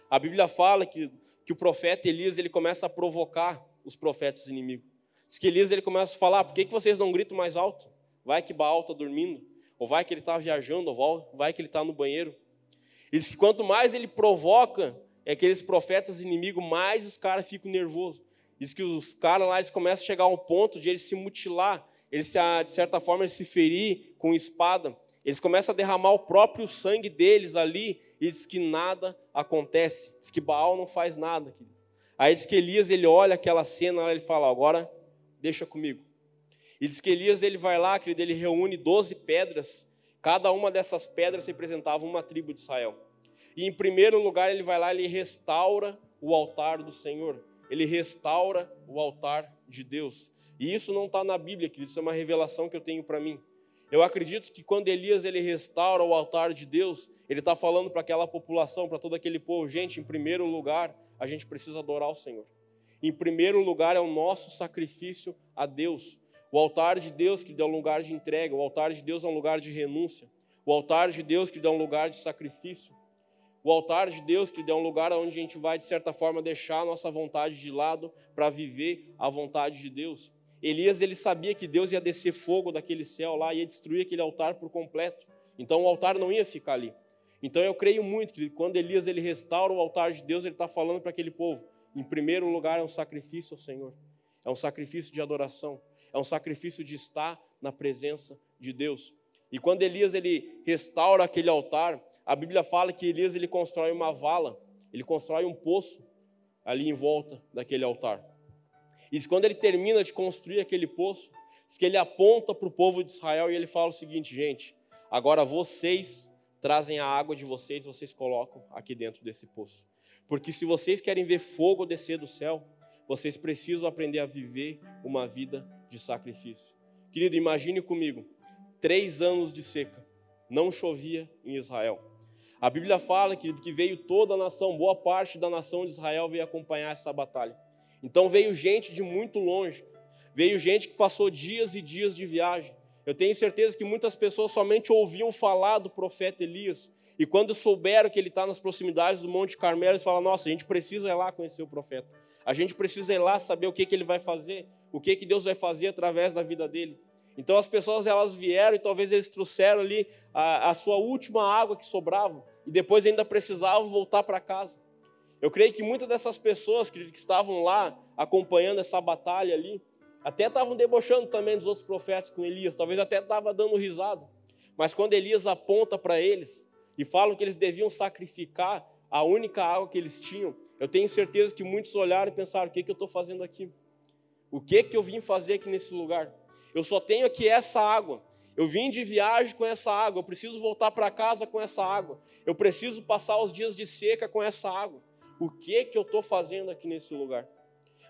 a Bíblia fala que, que o profeta Elias ele começa a provocar os profetas inimigos. Diz que Elias ele começa a falar, por que, que vocês não gritam mais alto? Vai que Baal está dormindo, ou vai que ele está viajando, ou vai que ele está no banheiro. E diz que quanto mais ele provoca aqueles profetas inimigos, mais os caras ficam nervosos. Diz que os caras lá eles começam a chegar ao ponto de eles se mutilar, eles se, de certa forma eles se ferir com espada. Eles começam a derramar o próprio sangue deles ali e diz que nada acontece. Diz que Baal não faz nada. Aí diz que Elias ele olha aquela cena e ele fala: agora deixa comigo. E diz que Elias ele vai lá, querido, ele reúne 12 pedras. Cada uma dessas pedras representava uma tribo de Israel. E em primeiro lugar ele vai lá e restaura o altar do Senhor ele restaura o altar de Deus. E isso não está na Bíblia, querido, isso é uma revelação que eu tenho para mim. Eu acredito que quando Elias ele restaura o altar de Deus, ele está falando para aquela população, para todo aquele povo, gente, em primeiro lugar, a gente precisa adorar o Senhor. Em primeiro lugar é o nosso sacrifício a Deus. O altar de Deus que dá um lugar de entrega, o altar de Deus é um lugar de renúncia, o altar de Deus que dá um lugar de sacrifício. O altar de Deus que é um lugar onde a gente vai, de certa forma, deixar a nossa vontade de lado para viver a vontade de Deus. Elias ele sabia que Deus ia descer fogo daquele céu lá, ia destruir aquele altar por completo. Então o altar não ia ficar ali. Então eu creio muito que quando Elias ele restaura o altar de Deus, ele está falando para aquele povo: em primeiro lugar é um sacrifício ao Senhor, é um sacrifício de adoração, é um sacrifício de estar na presença de Deus. E quando Elias ele restaura aquele altar, a Bíblia fala que Elias ele constrói uma vala, ele constrói um poço ali em volta daquele altar. E quando ele termina de construir aquele poço, diz que ele aponta para o povo de Israel e ele fala o seguinte, gente, agora vocês trazem a água de vocês, vocês colocam aqui dentro desse poço. Porque se vocês querem ver fogo descer do céu, vocês precisam aprender a viver uma vida de sacrifício. Querido, imagine comigo, três anos de seca, não chovia em Israel. A Bíblia fala, querido, que veio toda a nação, boa parte da nação de Israel veio acompanhar essa batalha. Então veio gente de muito longe, veio gente que passou dias e dias de viagem. Eu tenho certeza que muitas pessoas somente ouviam falar do profeta Elias, e quando souberam que ele está nas proximidades do Monte Carmelo, eles falam: Nossa, a gente precisa ir lá conhecer o profeta. A gente precisa ir lá saber o que, que ele vai fazer, o que, que Deus vai fazer através da vida dele. Então as pessoas elas vieram e talvez eles trouxeram ali a, a sua última água que sobrava e depois ainda precisavam voltar para casa. Eu creio que muitas dessas pessoas que, estavam lá acompanhando essa batalha ali, até estavam debochando também dos outros profetas com Elias, talvez até estava dando risada. Mas quando Elias aponta para eles e falam que eles deviam sacrificar a única água que eles tinham, eu tenho certeza que muitos olharam e pensaram: o que, que eu estou fazendo aqui? O que, que eu vim fazer aqui nesse lugar? Eu só tenho aqui essa água. Eu vim de viagem com essa água. Eu preciso voltar para casa com essa água. Eu preciso passar os dias de seca com essa água. O que que eu estou fazendo aqui nesse lugar?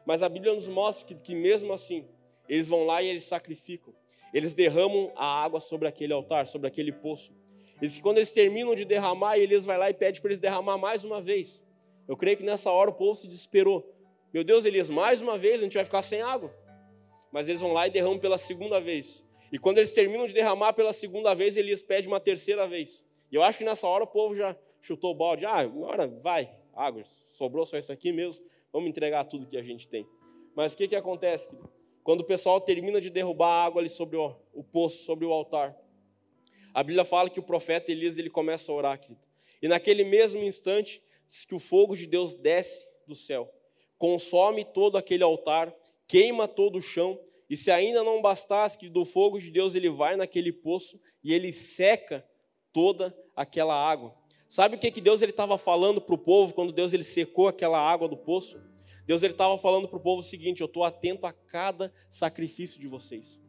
Mas a Bíblia nos mostra que, que mesmo assim, eles vão lá e eles sacrificam. Eles derramam a água sobre aquele altar, sobre aquele poço. E quando eles terminam de derramar, Elias vai lá e pede para eles derramar mais uma vez. Eu creio que nessa hora o povo se desesperou. Meu Deus, Elias, mais uma vez a gente vai ficar sem água mas eles vão lá e derramam pela segunda vez. E quando eles terminam de derramar pela segunda vez, Elias pede uma terceira vez. E eu acho que nessa hora o povo já chutou o balde. Ah, agora vai, água, sobrou só isso aqui mesmo, vamos entregar tudo que a gente tem. Mas o que, que acontece? Quando o pessoal termina de derrubar a água ali sobre o, o poço, sobre o altar, a Bíblia fala que o profeta Elias ele começa a orar, querido. E naquele mesmo instante, diz que o fogo de Deus desce do céu, consome todo aquele altar queima todo o chão, e se ainda não bastasse que do fogo de Deus ele vai naquele poço e ele seca toda aquela água. Sabe o que, que Deus estava falando para o povo quando Deus ele secou aquela água do poço? Deus ele estava falando para o povo o seguinte: eu estou atento a cada sacrifício de vocês,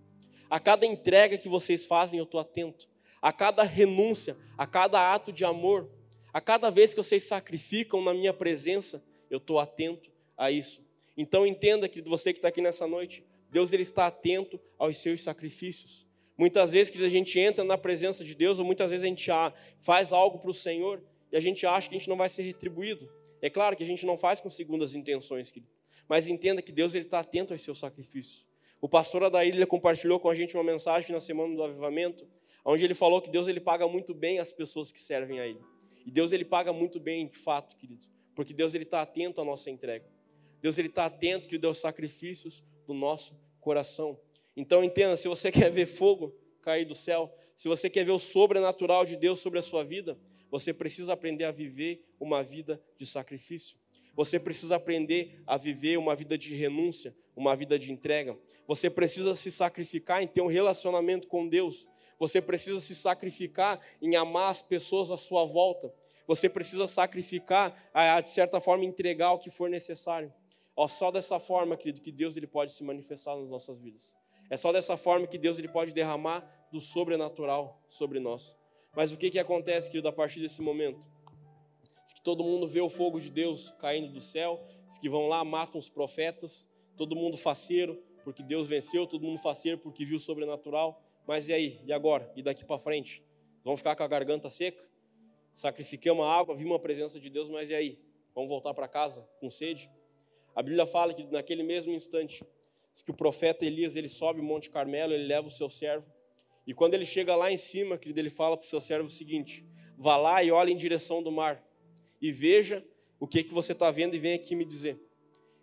a cada entrega que vocês fazem, eu estou atento, a cada renúncia, a cada ato de amor, a cada vez que vocês sacrificam na minha presença, eu estou atento a isso. Então entenda que você que está aqui nessa noite, Deus ele está atento aos seus sacrifícios. Muitas vezes que a gente entra na presença de Deus, ou muitas vezes a gente faz algo para o Senhor e a gente acha que a gente não vai ser retribuído. É claro que a gente não faz com segundas intenções, querido. mas entenda que Deus ele está atento aos seus sacrifícios. O pastor Adair compartilhou com a gente uma mensagem na semana do avivamento, onde ele falou que Deus ele paga muito bem as pessoas que servem a Ele. E Deus ele paga muito bem, de fato, querido, porque Deus ele está atento à nossa entrega. Deus ele está atento que deu sacrifícios do nosso coração. Então entenda, se você quer ver fogo cair do céu, se você quer ver o sobrenatural de Deus sobre a sua vida, você precisa aprender a viver uma vida de sacrifício. Você precisa aprender a viver uma vida de renúncia, uma vida de entrega. Você precisa se sacrificar em ter um relacionamento com Deus. Você precisa se sacrificar em amar as pessoas à sua volta. Você precisa sacrificar, de certa forma, entregar o que for necessário. Só dessa forma, querido, que Deus ele pode se manifestar nas nossas vidas. É só dessa forma que Deus ele pode derramar do sobrenatural sobre nós. Mas o que, que acontece, querido, a partir desse momento? Diz que todo mundo vê o fogo de Deus caindo do céu, diz que vão lá, matam os profetas, todo mundo faceiro, porque Deus venceu, todo mundo faceiro porque viu o sobrenatural. Mas e aí? E agora? E daqui para frente? Vamos ficar com a garganta seca? Sacrifiquei uma água, vi uma presença de Deus, mas e aí? Vamos voltar para casa com sede? A Bíblia fala que naquele mesmo instante, que o profeta Elias ele sobe o Monte Carmelo, ele leva o seu servo, e quando ele chega lá em cima, querido, ele fala para o seu servo o seguinte: vá lá e olhe em direção do mar, e veja o que, que você está vendo e vem aqui me dizer.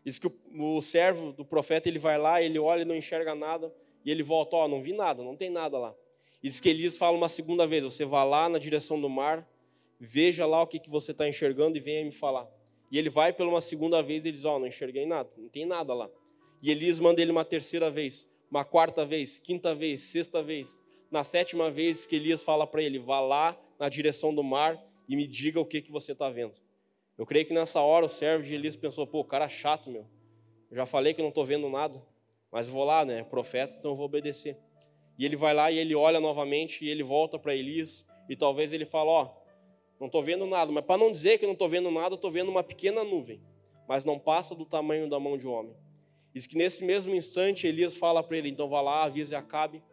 Diz que o, o servo do profeta ele vai lá, ele olha e não enxerga nada, e ele volta, ó, oh, não vi nada, não tem nada lá. E diz que Elias fala uma segunda vez: você vai lá na direção do mar, veja lá o que, que você está enxergando e venha me falar. E ele vai pela uma segunda vez e ele diz: Ó, oh, não enxerguei nada, não tem nada lá. E Elias manda ele uma terceira vez, uma quarta vez, quinta vez, sexta vez. Na sétima vez que Elias fala para ele: vá lá na direção do mar e me diga o que, que você está vendo. Eu creio que nessa hora o servo de Elias pensou: pô, cara chato, meu. Eu já falei que não estou vendo nada, mas vou lá, né? Profeta, então eu vou obedecer. E ele vai lá e ele olha novamente e ele volta para Elias e talvez ele fala: Ó, não estou vendo nada, mas para não dizer que não estou vendo nada, estou vendo uma pequena nuvem, mas não passa do tamanho da mão de homem. Diz que nesse mesmo instante Elias fala para ele: Então vá lá, avise Acabe,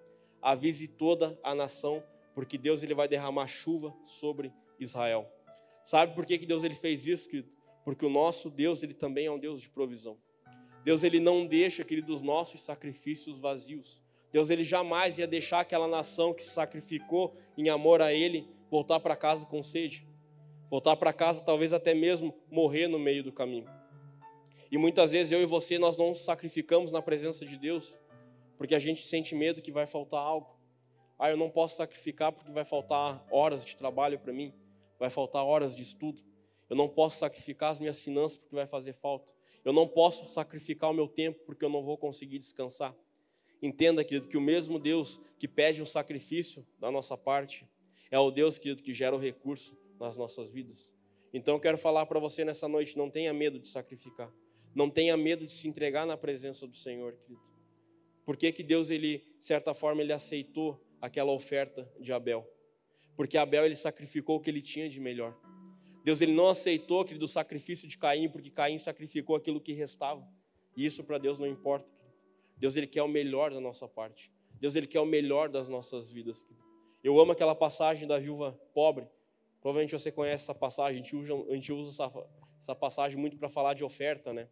avise toda a nação, porque Deus ele vai derramar chuva sobre Israel. Sabe por que, que Deus ele fez isso, querido? Porque o nosso Deus ele também é um Deus de provisão. Deus ele não deixa, querido, os nossos sacrifícios vazios. Deus ele jamais ia deixar aquela nação que se sacrificou em amor a ele voltar para casa com sede. Voltar para casa talvez até mesmo morrer no meio do caminho. E muitas vezes eu e você nós não nos sacrificamos na presença de Deus porque a gente sente medo que vai faltar algo. Ah, eu não posso sacrificar porque vai faltar horas de trabalho para mim, vai faltar horas de estudo. Eu não posso sacrificar as minhas finanças porque vai fazer falta. Eu não posso sacrificar o meu tempo porque eu não vou conseguir descansar. Entenda, querido, que o mesmo Deus que pede um sacrifício da nossa parte é o Deus, querido, que gera o recurso nas nossas vidas. Então eu quero falar para você nessa noite: não tenha medo de sacrificar. Não tenha medo de se entregar na presença do Senhor, querido. Por que, que Deus, ele, de certa forma, ele aceitou aquela oferta de Abel? Porque Abel ele sacrificou o que ele tinha de melhor. Deus ele não aceitou aquele do sacrifício de Caim, porque Caim sacrificou aquilo que restava. E isso para Deus não importa. Deus ele quer o melhor da nossa parte. Deus ele quer o melhor das nossas vidas. Eu amo aquela passagem da viúva pobre. Provavelmente você conhece essa passagem. A gente usa, a gente usa essa, essa passagem muito para falar de oferta, né?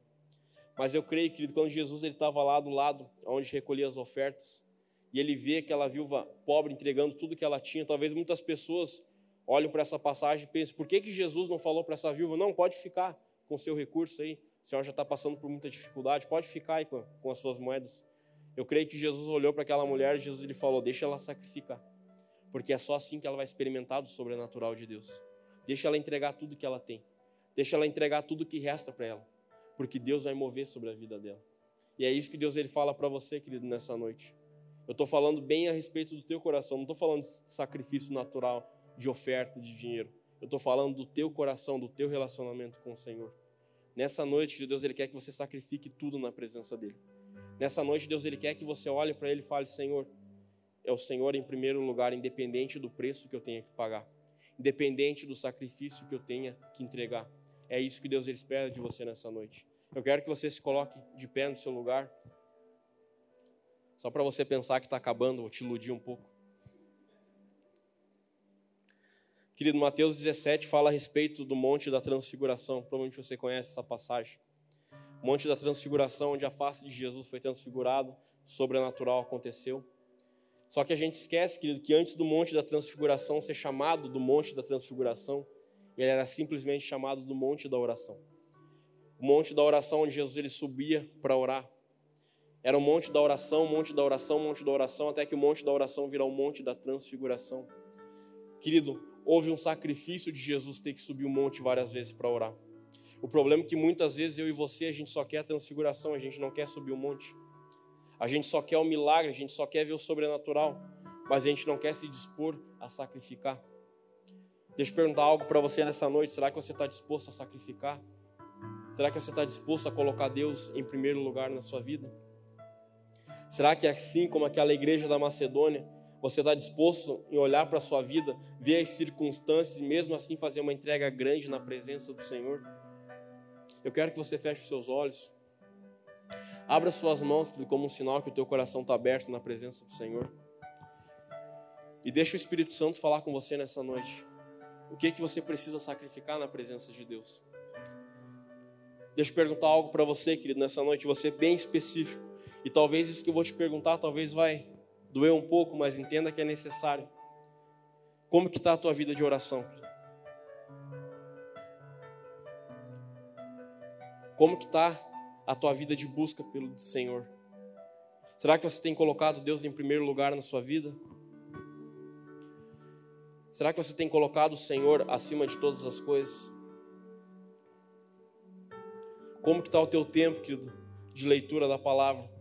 Mas eu creio, querido, quando Jesus ele estava lá do lado, onde recolhia as ofertas, e ele vê aquela viúva pobre entregando tudo que ela tinha, talvez muitas pessoas olham para essa passagem e pensam, por que, que Jesus não falou para essa viúva, não, pode ficar com seu recurso aí, a senhora já está passando por muita dificuldade, pode ficar aí com, com as suas moedas. Eu creio que Jesus olhou para aquela mulher e Jesus lhe falou, deixa ela sacrificar, porque é só assim que ela vai experimentar do sobrenatural de Deus. Deixa ela entregar tudo que ela tem, deixa ela entregar tudo que resta para ela, porque Deus vai mover sobre a vida dela. E é isso que Deus ele fala para você, querido, nessa noite. Eu estou falando bem a respeito do teu coração, não estou falando de sacrifício natural, de oferta de dinheiro. Eu estou falando do teu coração, do teu relacionamento com o Senhor. Nessa noite, Deus ele quer que você sacrifique tudo na presença dele. Nessa noite, Deus ele quer que você olhe para ele e fale: Senhor, é o Senhor em primeiro lugar, independente do preço que eu tenha que pagar, independente do sacrifício que eu tenha que entregar. É isso que Deus ele espera de você nessa noite. Eu quero que você se coloque de pé no seu lugar. Só para você pensar que está acabando, vou te iludir um pouco. Querido, Mateus 17 fala a respeito do Monte da Transfiguração. Provavelmente você conhece essa passagem. Monte da Transfiguração, onde a face de Jesus foi transfigurada, sobrenatural aconteceu. Só que a gente esquece, querido, que antes do Monte da Transfiguração ser chamado do Monte da Transfiguração, ele era simplesmente chamado do Monte da Oração. O Monte da Oração, onde Jesus ele subia para orar. Era o Monte da Oração, Monte da Oração, Monte da Oração, até que o Monte da Oração virou o Monte da Transfiguração. Querido, houve um sacrifício de Jesus ter que subir o monte várias vezes para orar. O problema é que muitas vezes eu e você, a gente só quer a transfiguração, a gente não quer subir o monte. A gente só quer o milagre, a gente só quer ver o sobrenatural, mas a gente não quer se dispor a sacrificar. Deixa eu perguntar algo para você nessa noite: será que você está disposto a sacrificar? Será que você está disposto a colocar Deus em primeiro lugar na sua vida? Será que assim como aquela igreja da Macedônia, você está disposto em olhar para a sua vida, ver as circunstâncias e mesmo assim fazer uma entrega grande na presença do Senhor? Eu quero que você feche os seus olhos. Abra suas mãos como um sinal que o teu coração está aberto na presença do Senhor. E deixa o Espírito Santo falar com você nessa noite. O que é que você precisa sacrificar na presença de Deus? Deixa eu perguntar algo para você, querido, nessa noite, você bem específico. E talvez isso que eu vou te perguntar, talvez vai doer um pouco, mas entenda que é necessário. Como que está a tua vida de oração? Como que está a tua vida de busca pelo Senhor? Será que você tem colocado Deus em primeiro lugar na sua vida? Será que você tem colocado o Senhor acima de todas as coisas? Como que está o teu tempo, querido, de leitura da palavra?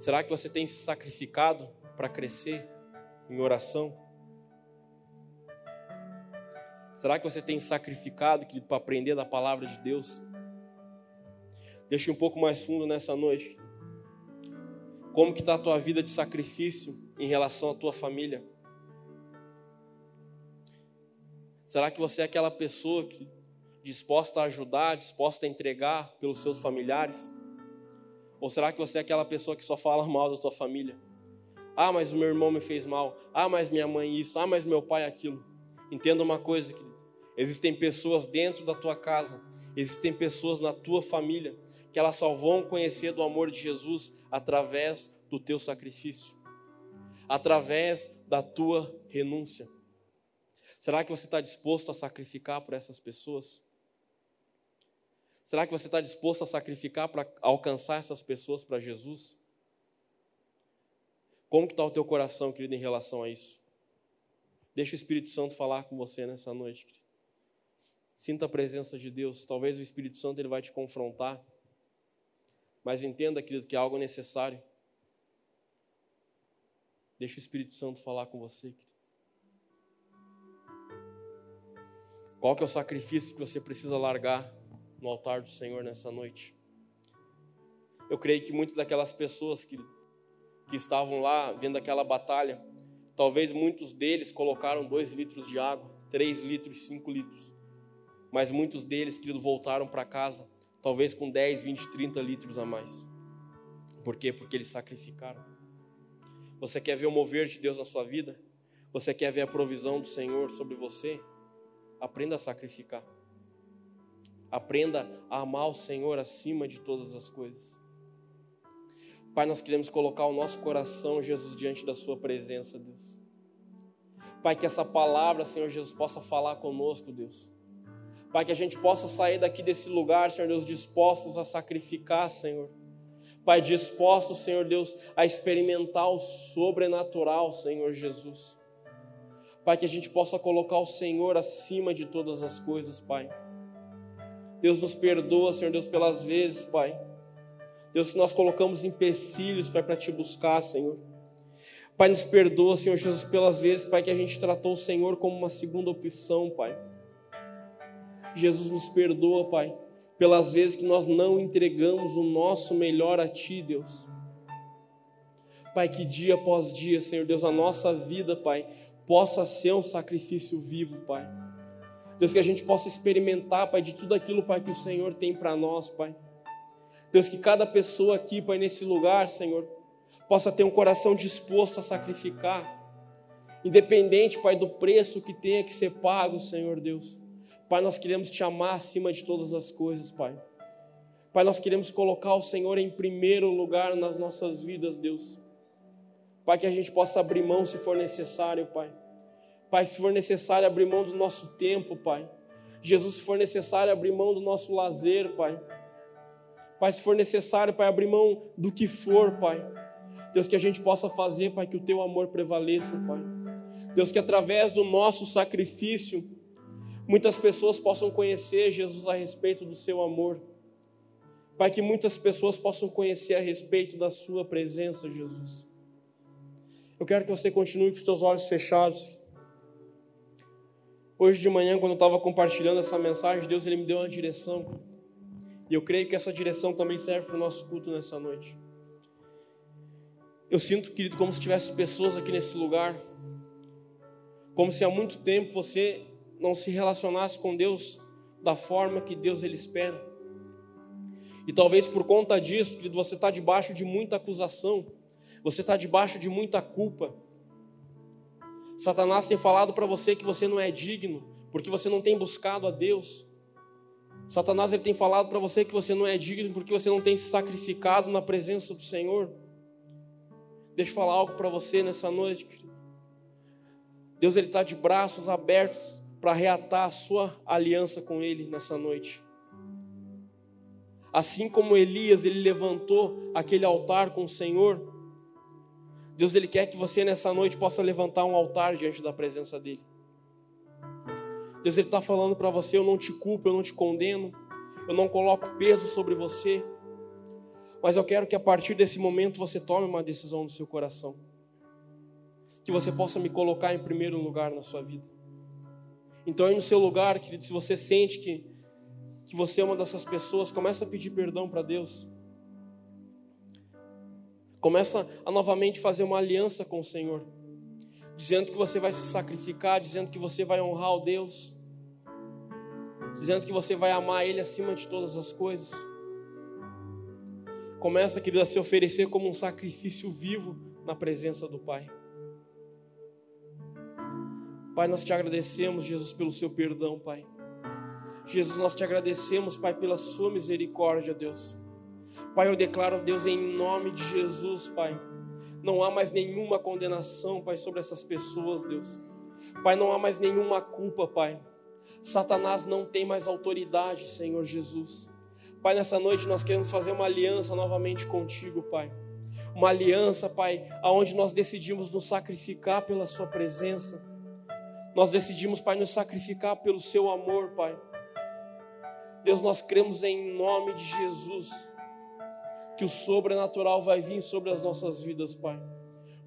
Será que você tem se sacrificado para crescer em oração? Será que você tem sacrificado, querido, para aprender da palavra de Deus? Deixe um pouco mais fundo nessa noite. Como que está a tua vida de sacrifício em relação à tua família? Será que você é aquela pessoa que disposta a ajudar, disposta a entregar pelos seus familiares? Ou será que você é aquela pessoa que só fala mal da tua família? Ah, mas o meu irmão me fez mal. Ah, mas minha mãe isso. Ah, mas meu pai aquilo. Entenda uma coisa, querido. Existem pessoas dentro da tua casa, existem pessoas na tua família que elas só vão conhecer do amor de Jesus através do teu sacrifício, através da tua renúncia. Será que você está disposto a sacrificar por essas pessoas? Será que você está disposto a sacrificar para alcançar essas pessoas para Jesus? Como está o teu coração, querido, em relação a isso? Deixa o Espírito Santo falar com você nessa noite, querido. Sinta a presença de Deus. Talvez o Espírito Santo ele vai te confrontar. Mas entenda, querido, que é algo necessário. Deixa o Espírito Santo falar com você, querido. Qual que é o sacrifício que você precisa largar no altar do Senhor nessa noite? Eu creio que muitas daquelas pessoas que, que estavam lá vendo aquela batalha, talvez muitos deles colocaram dois litros de água, três litros, cinco litros mas muitos deles, querido, voltaram para casa, talvez com 10, 20, 30 litros a mais. Por quê? Porque eles sacrificaram. Você quer ver o mover de Deus na sua vida? Você quer ver a provisão do Senhor sobre você? Aprenda a sacrificar. Aprenda a amar o Senhor acima de todas as coisas. Pai, nós queremos colocar o nosso coração, Jesus, diante da Sua presença, Deus. Pai, que essa palavra, Senhor Jesus, possa falar conosco, Deus. Pai, que a gente possa sair daqui desse lugar, Senhor Deus, dispostos a sacrificar, Senhor. Pai, dispostos, Senhor Deus, a experimentar o sobrenatural, Senhor Jesus. Pai, que a gente possa colocar o Senhor acima de todas as coisas, Pai. Deus nos perdoa, Senhor Deus, pelas vezes, Pai. Deus, que nós colocamos empecilhos, Pai, para te buscar, Senhor. Pai, nos perdoa, Senhor Jesus, pelas vezes, Pai, que a gente tratou o Senhor como uma segunda opção, Pai. Jesus nos perdoa, Pai, pelas vezes que nós não entregamos o nosso melhor a Ti, Deus. Pai, que dia após dia, Senhor Deus, a nossa vida, Pai, possa ser um sacrifício vivo, Pai. Deus, que a gente possa experimentar, Pai, de tudo aquilo, Pai, que o Senhor tem para nós, Pai. Deus, que cada pessoa aqui, Pai, nesse lugar, Senhor, possa ter um coração disposto a sacrificar, independente, Pai, do preço que tenha que ser pago, Senhor Deus. Pai, nós queremos te amar acima de todas as coisas, Pai. Pai, nós queremos colocar o Senhor em primeiro lugar nas nossas vidas, Deus. Pai, que a gente possa abrir mão se for necessário, Pai. Pai, se for necessário abrir mão do nosso tempo, Pai. Jesus, se for necessário abrir mão do nosso lazer, Pai. Pai, se for necessário, Pai, abrir mão do que for, Pai. Deus, que a gente possa fazer, Pai, que o Teu amor prevaleça, Pai. Deus, que através do nosso sacrifício, muitas pessoas possam conhecer Jesus a respeito do seu amor. Pai, que muitas pessoas possam conhecer a respeito da sua presença, Jesus. Eu quero que você continue com os seus olhos fechados. Hoje de manhã, quando eu estava compartilhando essa mensagem, Deus ele me deu uma direção. E eu creio que essa direção também serve para o nosso culto nessa noite. Eu sinto, querido, como se tivesse pessoas aqui nesse lugar, como se há muito tempo você não se relacionasse com Deus da forma que Deus ele espera. E talvez por conta disso, querido, você está debaixo de muita acusação, você está debaixo de muita culpa. Satanás tem falado para você que você não é digno, porque você não tem buscado a Deus. Satanás ele tem falado para você que você não é digno porque você não tem se sacrificado na presença do Senhor. Deixa eu falar algo para você nessa noite. Querido. Deus ele está de braços abertos para reatar a sua aliança com Ele nessa noite. Assim como Elias, ele levantou aquele altar com o Senhor, Deus ele quer que você nessa noite possa levantar um altar diante da presença dele. Deus ele está falando para você: eu não te culpo, eu não te condeno, eu não coloco peso sobre você, mas eu quero que a partir desse momento você tome uma decisão no seu coração, que você possa me colocar em primeiro lugar na sua vida. Então, aí no seu lugar, querido, se você sente que, que você é uma dessas pessoas, começa a pedir perdão para Deus. Começa a novamente fazer uma aliança com o Senhor, dizendo que você vai se sacrificar, dizendo que você vai honrar o Deus, dizendo que você vai amar Ele acima de todas as coisas. Começa, querido, a se oferecer como um sacrifício vivo na presença do Pai. Pai, nós te agradecemos, Jesus, pelo seu perdão, Pai. Jesus, nós te agradecemos, Pai, pela sua misericórdia, Deus. Pai, eu declaro, Deus, em nome de Jesus, Pai. Não há mais nenhuma condenação, Pai, sobre essas pessoas, Deus. Pai, não há mais nenhuma culpa, Pai. Satanás não tem mais autoridade, Senhor Jesus. Pai, nessa noite nós queremos fazer uma aliança novamente contigo, Pai. Uma aliança, Pai, aonde nós decidimos nos sacrificar pela Sua presença nós decidimos, Pai, nos sacrificar pelo Seu amor, Pai. Deus, nós cremos em nome de Jesus que o sobrenatural vai vir sobre as nossas vidas, Pai.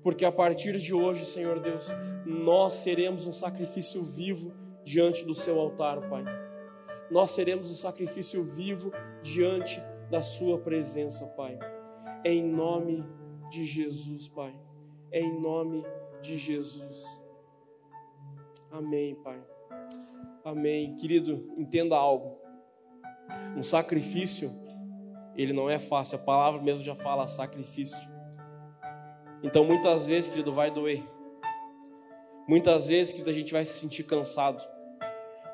Porque a partir de hoje, Senhor Deus, nós seremos um sacrifício vivo diante do Seu altar, Pai. Nós seremos um sacrifício vivo diante da Sua presença, Pai. Em nome de Jesus, Pai. Em nome de Jesus. Amém, Pai. Amém. Querido, entenda algo. Um sacrifício, ele não é fácil. A palavra mesmo já fala sacrifício. Então, muitas vezes, querido, vai doer. Muitas vezes, querido, a gente vai se sentir cansado.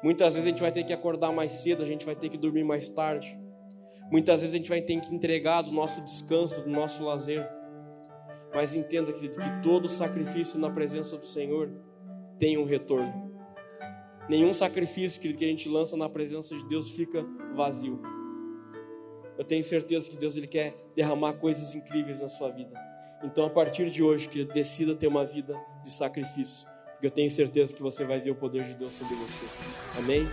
Muitas vezes a gente vai ter que acordar mais cedo, a gente vai ter que dormir mais tarde. Muitas vezes a gente vai ter que entregar do nosso descanso, do nosso lazer. Mas entenda, querido, que todo sacrifício na presença do Senhor tem um retorno. Nenhum sacrifício que a gente lança na presença de Deus fica vazio. Eu tenho certeza que Deus ele quer derramar coisas incríveis na sua vida. Então, a partir de hoje, que decida ter uma vida de sacrifício, porque eu tenho certeza que você vai ver o poder de Deus sobre você. Amém?